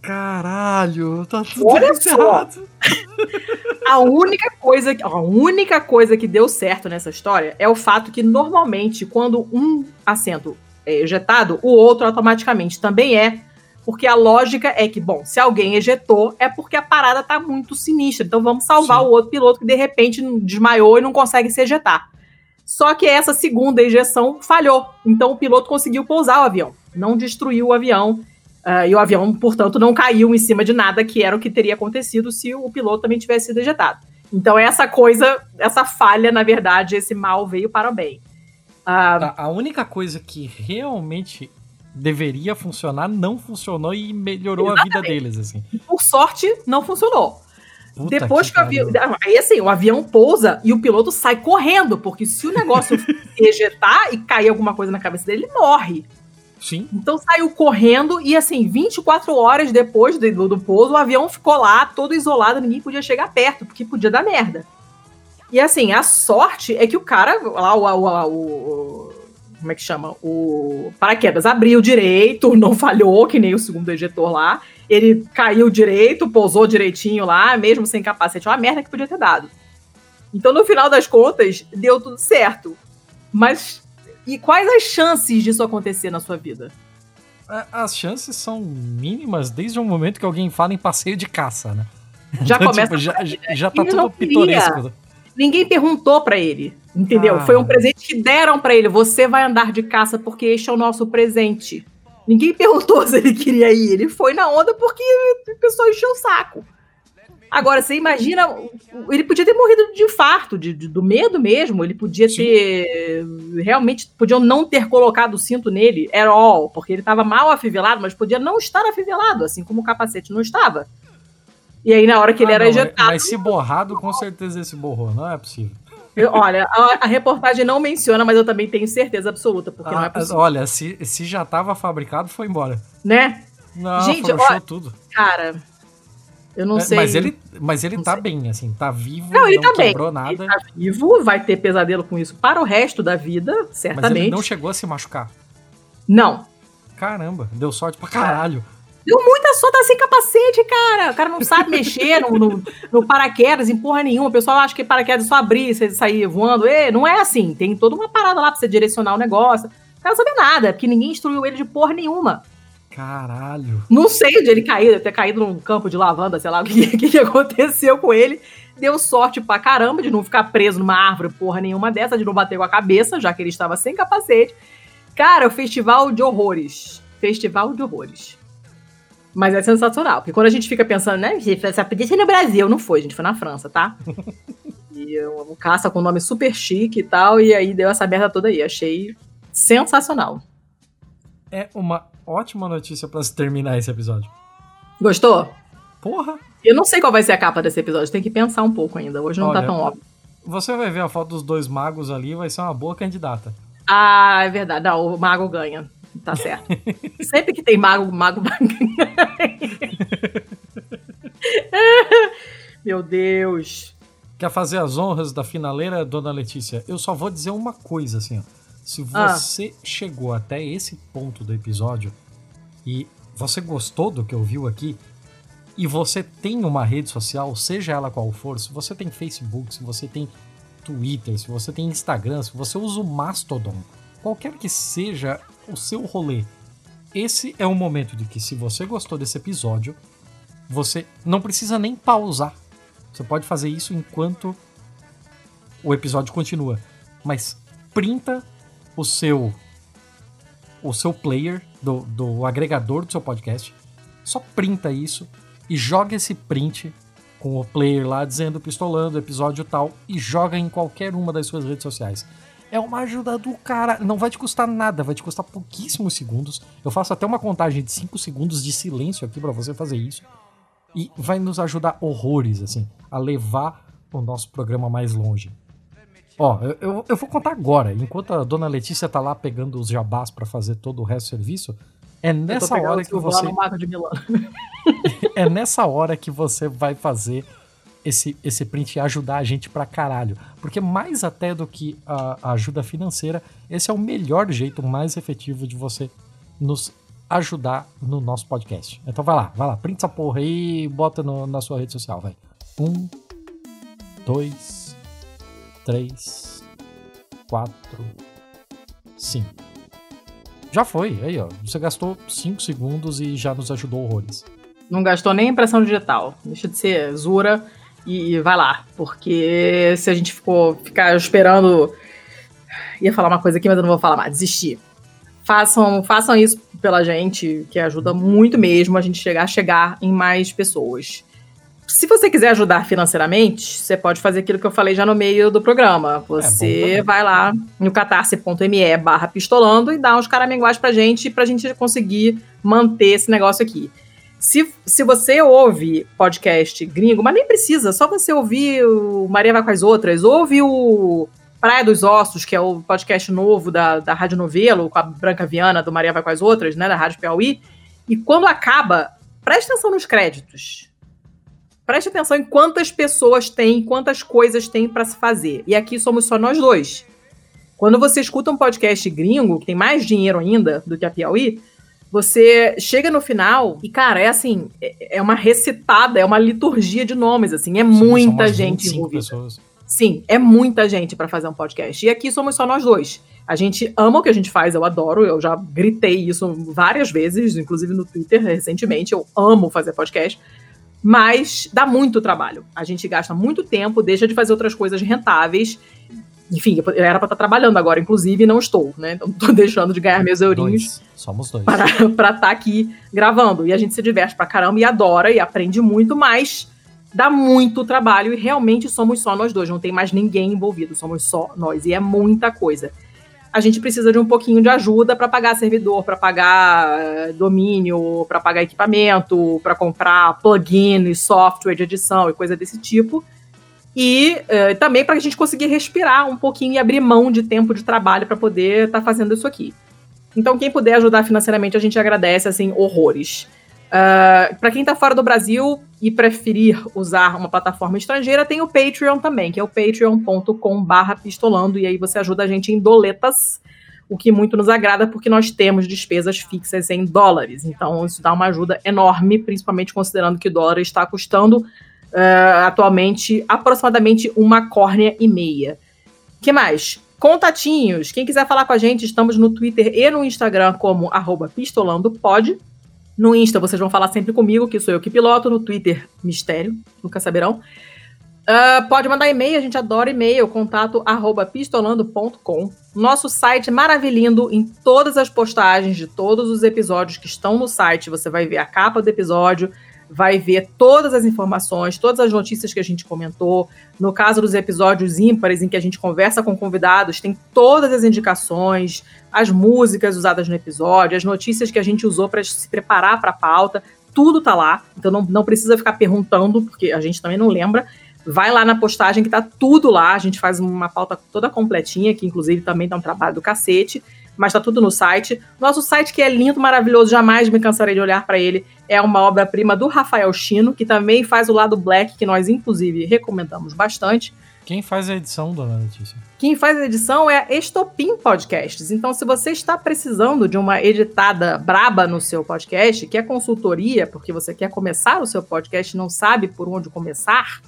Caralho, tá tudo Olha errado. A única coisa, a única coisa que deu certo nessa história é o fato que normalmente quando um assento ejetado, o outro automaticamente também é, porque a lógica é que, bom, se alguém ejetou, é porque a parada tá muito sinistra. Então vamos salvar Sim. o outro piloto que de repente desmaiou e não consegue se ejetar. Só que essa segunda ejeção falhou. Então o piloto conseguiu pousar o avião, não destruiu o avião. Uh, e o avião, portanto, não caiu em cima de nada, que era o que teria acontecido se o piloto também tivesse sido ejetado. Então, essa coisa, essa falha, na verdade, esse mal veio para o bem. Ah, a única coisa que realmente deveria funcionar não funcionou e melhorou Exatamente. a vida deles, assim. Por sorte, não funcionou. Puta Depois que, que o avião. Aí assim, o avião pousa e o piloto sai correndo, porque se o negócio ejetar e cair alguma coisa na cabeça dele, ele morre. Sim. Então saiu correndo e assim, 24 horas depois do, do pouso, o avião ficou lá todo isolado, ninguém podia chegar perto, porque podia dar merda. E assim, a sorte é que o cara, lá, o, o, o como é que chama? O paraquedas abriu direito, não falhou, que nem o segundo ejetor lá. Ele caiu direito, pousou direitinho lá, mesmo sem capacete. É uma merda que podia ter dado. Então, no final das contas, deu tudo certo. Mas e quais as chances disso acontecer na sua vida? É, as chances são mínimas desde o momento que alguém fala em passeio de caça, né? Já então, começa. Tipo, já, já tá tudo pitoresco. Ninguém perguntou para ele, entendeu? Ah. Foi um presente que deram para ele. Você vai andar de caça porque este é o nosso presente. Ninguém perguntou se ele queria ir. Ele foi na onda porque o pessoal encheu o saco. Agora, você imagina, ele podia ter morrido de infarto, de, de do medo mesmo. Ele podia Sim. ter. Realmente, podiam não ter colocado o cinto nele, at all, porque ele estava mal afivelado, mas podia não estar afivelado, assim como o capacete não estava. E aí, na hora que ele ah, era não, ejetado. Mas se borrado, com certeza esse borrou, não é possível. Eu, olha, a, a, reportagem não menciona, mas eu também tenho certeza absoluta, porque ah, não é possível. Olha, se, se já estava fabricado, foi embora. Né? Não, Gente, ó, tudo. Cara, eu não é, sei. Mas ele, mas ele tá sei. bem, assim, tá vivo, não, ele não tá quebrou bem. nada. Ele tá vivo, vai ter pesadelo com isso para o resto da vida, certamente. Mas ele não chegou a se machucar. Não. Caramba, deu sorte pra caralho. Deu muita sorte, tá sem capacete, cara. O cara não sabe mexer no, no, no, paraquedas, em porra nenhuma. O pessoal acha que paraquedas é só abrir e sair voando. E, não é assim. Tem toda uma parada lá pra você direcionar o negócio. O cara não sabe nada, porque ninguém instruiu ele de porra nenhuma. Caralho. Não sei onde ele caiu, deve ter caído num campo de lavanda, sei lá o que, que, aconteceu com ele. Deu sorte pra caramba de não ficar preso numa árvore, porra nenhuma dessa, de não bater com a cabeça, já que ele estava sem capacete. Cara, o festival de horrores. Festival de horrores. Mas é sensacional, porque quando a gente fica pensando, né, essa podia ser no Brasil, não foi, a gente foi na França, tá? e um caça com nome super chique e tal, e aí deu essa merda toda aí. Achei sensacional. É uma ótima notícia para se terminar esse episódio. Gostou? Porra! Eu não sei qual vai ser a capa desse episódio, tem que pensar um pouco ainda. Hoje não tá Olha, tá tão óbvio. Você vai ver a foto dos dois magos ali, vai ser uma boa candidata. Ah, é verdade. Não, o mago ganha. Tá certo. Sempre que tem mago, mago. Meu Deus. Quer fazer as honras da finaleira, dona Letícia? Eu só vou dizer uma coisa, assim, ó. Se ah. você ah. chegou até esse ponto do episódio e você gostou do que ouviu aqui, e você tem uma rede social, seja ela qual for, se você tem Facebook, se você tem Twitter, se você tem Instagram, se você usa o Mastodon, qualquer que seja o seu rolê, esse é o momento de que se você gostou desse episódio, você não precisa nem pausar. Você pode fazer isso enquanto o episódio continua. Mas printa o seu o seu player do, do agregador do seu podcast, só printa isso e joga esse print com o player lá dizendo pistolando episódio tal e joga em qualquer uma das suas redes sociais. É uma ajuda do cara, não vai te custar nada, vai te custar pouquíssimos segundos. Eu faço até uma contagem de 5 segundos de silêncio aqui para você fazer isso e vai nos ajudar horrores assim a levar o nosso programa mais longe. Ó, eu, eu, eu, vou contar agora. Enquanto a dona Letícia tá lá pegando os jabás para fazer todo o resto do serviço, é nessa hora que você. é nessa hora que você vai fazer esse, esse print e ajudar a gente pra caralho. Porque mais até do que a, a ajuda financeira, esse é o melhor jeito, mais efetivo de você nos ajudar no nosso podcast. Então vai lá, vai lá, print essa porra aí e bota no, na sua rede social, vai. Um, dois 3, 4, 5. Já foi, aí ó. Você gastou 5 segundos e já nos ajudou horrores. Não gastou nem impressão digital. Deixa de ser Zura e, vai lá. Porque se a gente ficou ficar esperando. Ia falar uma coisa aqui, mas eu não vou falar mais. Desistir. Façam, façam isso pela gente, que ajuda muito mesmo a gente chegar, chegar em mais pessoas. Se você quiser ajudar financeiramente, você pode fazer aquilo que eu falei já no meio do programa. Você é vai lá no catarse.me barra pistolando e dá uns caraminguais pra gente, pra gente conseguir manter esse negócio aqui. Se, se você ouve podcast gringo, mas nem precisa, só você ouvir o Maria Vai com as Outras, ouve o Praia dos Ossos, que é o podcast novo da, da Rádio Novelo, com a Branca Viana, do Maria Vai com as Outras, né, da Rádio Piauí. E quando acaba, preste atenção nos créditos. Preste atenção em quantas pessoas tem, quantas coisas tem para se fazer. E aqui somos só nós dois. Quando você escuta um podcast gringo, que tem mais dinheiro ainda do que a Piauí, você chega no final e, cara, é assim, é, é uma recitada, é uma liturgia de nomes, assim, é Sim, muita gente envolvida. Pessoas. Sim, é muita gente para fazer um podcast. E aqui somos só nós dois. A gente ama o que a gente faz, eu adoro, eu já gritei isso várias vezes, inclusive no Twitter recentemente, eu amo fazer podcast mas dá muito trabalho. A gente gasta muito tempo, deixa de fazer outras coisas rentáveis. Enfim, eu era para estar trabalhando agora, inclusive, e não estou, né? Então tô deixando de ganhar meus eurinhos. Dois. Somos dois. Para estar tá aqui gravando. E a gente se diverte pra caramba e adora e aprende muito, mas dá muito trabalho e realmente somos só nós dois, não tem mais ninguém envolvido, somos só nós. E é muita coisa a gente precisa de um pouquinho de ajuda para pagar servidor, para pagar eh, domínio, para pagar equipamento, para comprar plugin, software de edição e coisa desse tipo. E uh, também para a gente conseguir respirar um pouquinho e abrir mão de tempo de trabalho para poder estar tá fazendo isso aqui. Então, quem puder ajudar financeiramente, a gente agradece, assim, horrores. Uh, ah, para quem está fora do Brasil e preferir usar uma plataforma estrangeira, tem o Patreon também, que é o patreon.com/barra pistolando, e aí você ajuda a gente em doletas, o que muito nos agrada, porque nós temos despesas fixas em dólares. Então, isso dá uma ajuda enorme, principalmente considerando que o dólar está custando uh, atualmente aproximadamente uma córnea e meia. que mais? Contatinhos. Quem quiser falar com a gente, estamos no Twitter e no Instagram como pistolandopod. No Insta, vocês vão falar sempre comigo, que sou eu que piloto. No Twitter, mistério, nunca saberão. Uh, pode mandar e-mail, a gente adora e-mail, contato arroba pistolando.com. Nosso site maravilhindo em todas as postagens de todos os episódios que estão no site. Você vai ver a capa do episódio, vai ver todas as informações, todas as notícias que a gente comentou. No caso dos episódios ímpares, em que a gente conversa com convidados, tem todas as indicações, as músicas usadas no episódio, as notícias que a gente usou para se preparar para a pauta, tudo tá lá. Então não, não precisa ficar perguntando, porque a gente também não lembra. Vai lá na postagem que tá tudo lá. A gente faz uma pauta toda completinha, que inclusive também dá um trabalho do cacete, mas tá tudo no site. Nosso site que é lindo, maravilhoso, jamais me cansarei de olhar para ele. É uma obra-prima do Rafael Chino, que também faz o lado black, que nós inclusive recomendamos bastante. Quem faz a edição, dona Letícia? Quem faz a edição é a Estopim Podcasts. Então, se você está precisando de uma editada braba no seu podcast, quer consultoria, porque você quer começar o seu podcast e não sabe por onde começar,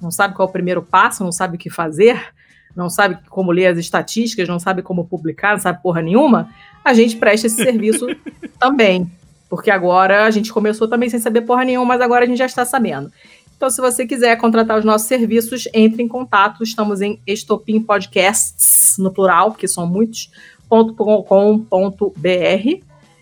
não sabe qual é o primeiro passo, não sabe o que fazer, não sabe como ler as estatísticas, não sabe como publicar, não sabe porra nenhuma, a gente presta esse serviço também. Porque agora a gente começou também sem saber porra nenhuma, mas agora a gente já está sabendo. Então, se você quiser contratar os nossos serviços, entre em contato. Estamos em Estopim Podcasts, no plural, porque são muitos, .com.br.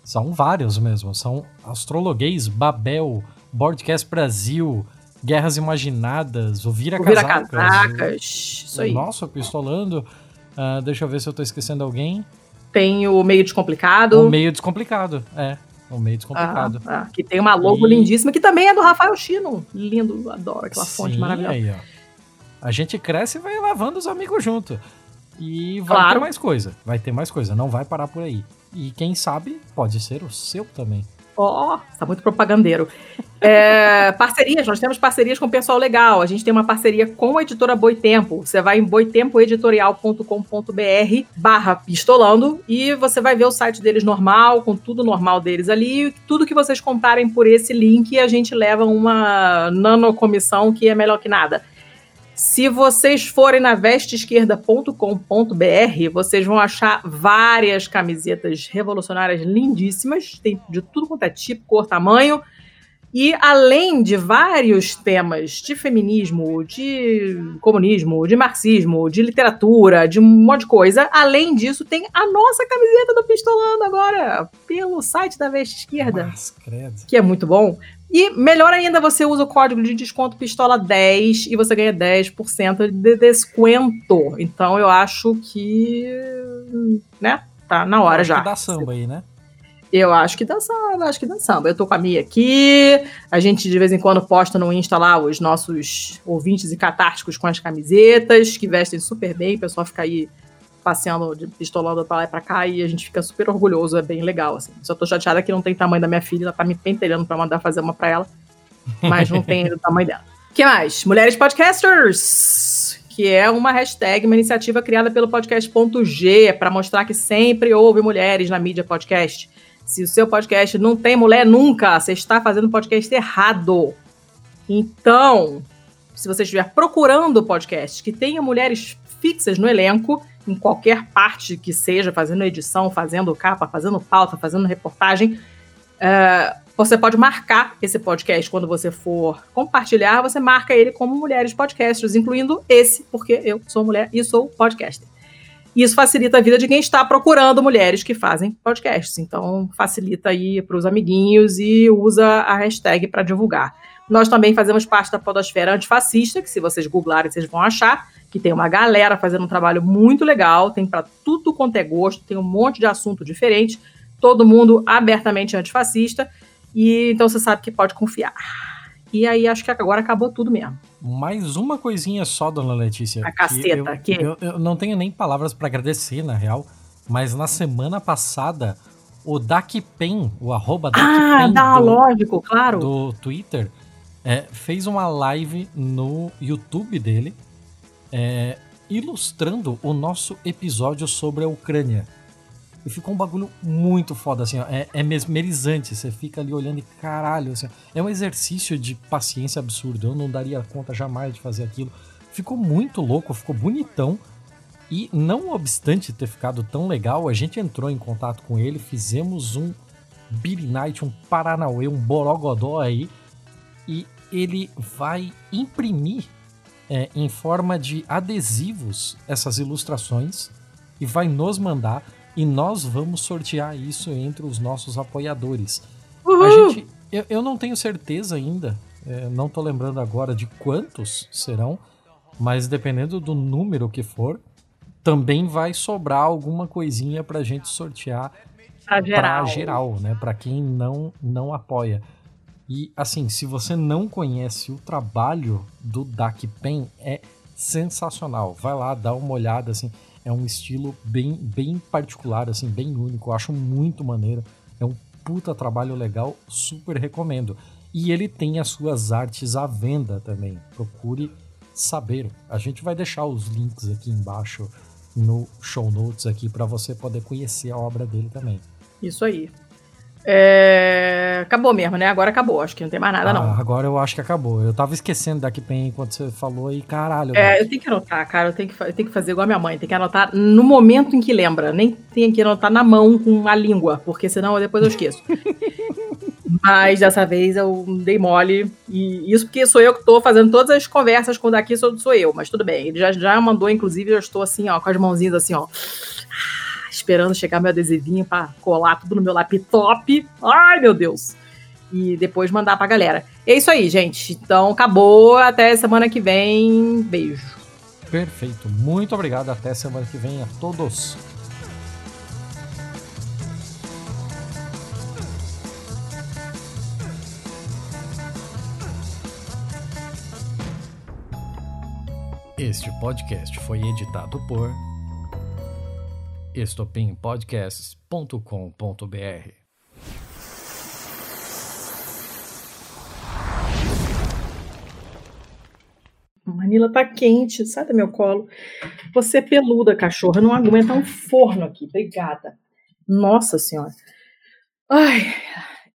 São vários mesmo. São Astrologuês, Babel, Boardcast Brasil, Guerras Imaginadas, o Vira, Vira Casacas. Isso aí. Nossa, pistolando. Uh, deixa eu ver se eu tô esquecendo alguém. Tem o Meio Descomplicado. O Meio Descomplicado, é. Um meio descomplicado. Ah, ah, que tem uma logo e... lindíssima, que também é do Rafael Chino. Lindo, adoro aquela Sim, fonte maravilhosa. Aí, ó. A gente cresce e vai lavando os amigos junto. E vai claro. ter mais coisa. Vai ter mais coisa. Não vai parar por aí. E quem sabe, pode ser o seu também. Ó, oh, tá muito propagandeiro. É, parcerias, nós temos parcerias com o pessoal legal. A gente tem uma parceria com a editora Boitempo. Você vai em boitempoeditorial.com.br barra pistolando e você vai ver o site deles normal, com tudo normal deles ali. Tudo que vocês comprarem por esse link, a gente leva uma nanocomissão que é melhor que nada. Se vocês forem na vesteesquerda.com.br, vocês vão achar várias camisetas revolucionárias lindíssimas, tem de tudo quanto é tipo, cor, tamanho. E além de vários temas de feminismo, de comunismo, de marxismo, de literatura, de um monte de coisa, além disso, tem a nossa camiseta do Pistolando agora, pelo site da Veste Esquerda. Mas, que é muito bom. E melhor ainda, você usa o código de desconto pistola 10 e você ganha 10% de desconto. Então eu acho que, né, tá na hora já. dá samba aí, né? Eu acho que dá samba, acho que dá samba. Eu tô com a Mia aqui, a gente de vez em quando posta no Insta lá os nossos ouvintes e catárticos com as camisetas, que vestem super bem, o pessoal fica aí passeando, pistolando pra lá e pra cá, e a gente fica super orgulhoso, é bem legal, assim. Só tô chateada que não tem tamanho da minha filha, ela tá me pentelhando pra mandar fazer uma pra ela, mas não tem o tamanho dela. O que mais? Mulheres Podcasters! Que é uma hashtag, uma iniciativa criada pelo podcast.g para mostrar que sempre houve mulheres na mídia podcast. Se o seu podcast não tem mulher nunca, você está fazendo podcast errado. Então, se você estiver procurando podcast que tenha mulheres fixas no elenco, em qualquer parte que seja, fazendo edição, fazendo capa, fazendo pauta, fazendo reportagem, uh, você pode marcar esse podcast quando você for compartilhar, você marca ele como Mulheres Podcasters, incluindo esse, porque eu sou mulher e sou podcaster. Isso facilita a vida de quem está procurando mulheres que fazem podcasts. Então, facilita aí para os amiguinhos e usa a hashtag para divulgar. Nós também fazemos parte da Podosfera Antifascista, que se vocês googlarem, vocês vão achar que tem uma galera fazendo um trabalho muito legal, tem para tudo quanto é gosto, tem um monte de assunto diferente, todo mundo abertamente antifascista, e então você sabe que pode confiar. E aí acho que agora acabou tudo mesmo. Mais uma coisinha só, dona Letícia. A caceta. Que eu, que... Eu, eu não tenho nem palavras para agradecer, na real, mas na semana passada, o DACPen, o arroba Ah, dá, do, lógico, claro. Do Twitter, é, fez uma live no YouTube dele, é, ilustrando o nosso episódio sobre a Ucrânia. E ficou um bagulho muito foda, assim, ó, é, é mesmerizante. Você fica ali olhando e caralho, assim, é um exercício de paciência absurdo. Eu não daria conta jamais de fazer aquilo. Ficou muito louco, ficou bonitão. E não obstante ter ficado tão legal, a gente entrou em contato com ele, fizemos um Billy Night, um Paranauê, um Borogodó aí. E ele vai imprimir é, em forma de adesivos essas ilustrações e vai nos mandar e nós vamos sortear isso entre os nossos apoiadores. Uhul. A gente, eu, eu não tenho certeza ainda, é, não tô lembrando agora de quantos serão, mas dependendo do número que for, também vai sobrar alguma coisinha pra gente sortear para geral, geral né? Para quem não não apoia. E assim, se você não conhece o trabalho do Dak Pen, é sensacional. Vai lá, dá uma olhada assim. É um estilo bem, bem particular, assim, bem único. Eu acho muito maneiro. É um puta trabalho legal, super recomendo. E ele tem as suas artes à venda também. Procure saber. A gente vai deixar os links aqui embaixo no show notes aqui para você poder conhecer a obra dele também. Isso aí. É... Acabou mesmo, né? Agora acabou. Acho que não tem mais nada, ah, não. Agora eu acho que acabou. Eu tava esquecendo daqui bem enquanto você falou e caralho. É, eu tenho que anotar, cara. Eu tenho que, eu tenho que fazer igual a minha mãe. Tem que anotar no momento em que lembra. Nem tem que anotar na mão com a língua, porque senão depois eu esqueço. Mas dessa vez eu dei mole. E isso porque sou eu que tô fazendo todas as conversas com o daqui, sou, sou eu. Mas tudo bem. Ele já, já mandou, inclusive, eu estou assim, ó, com as mãozinhas assim, ó esperando chegar meu adesivinho para colar tudo no meu laptop. Ai, meu Deus! E depois mandar pra galera. É isso aí, gente. Então acabou. Até semana que vem. Beijo. Perfeito. Muito obrigado. Até semana que vem a todos. Este podcast foi editado por estopimpodcasts.com.br. Manila tá quente, sai do meu colo. Você é peluda, cachorra, não aguenta um forno aqui. Obrigada. Nossa senhora. Ai,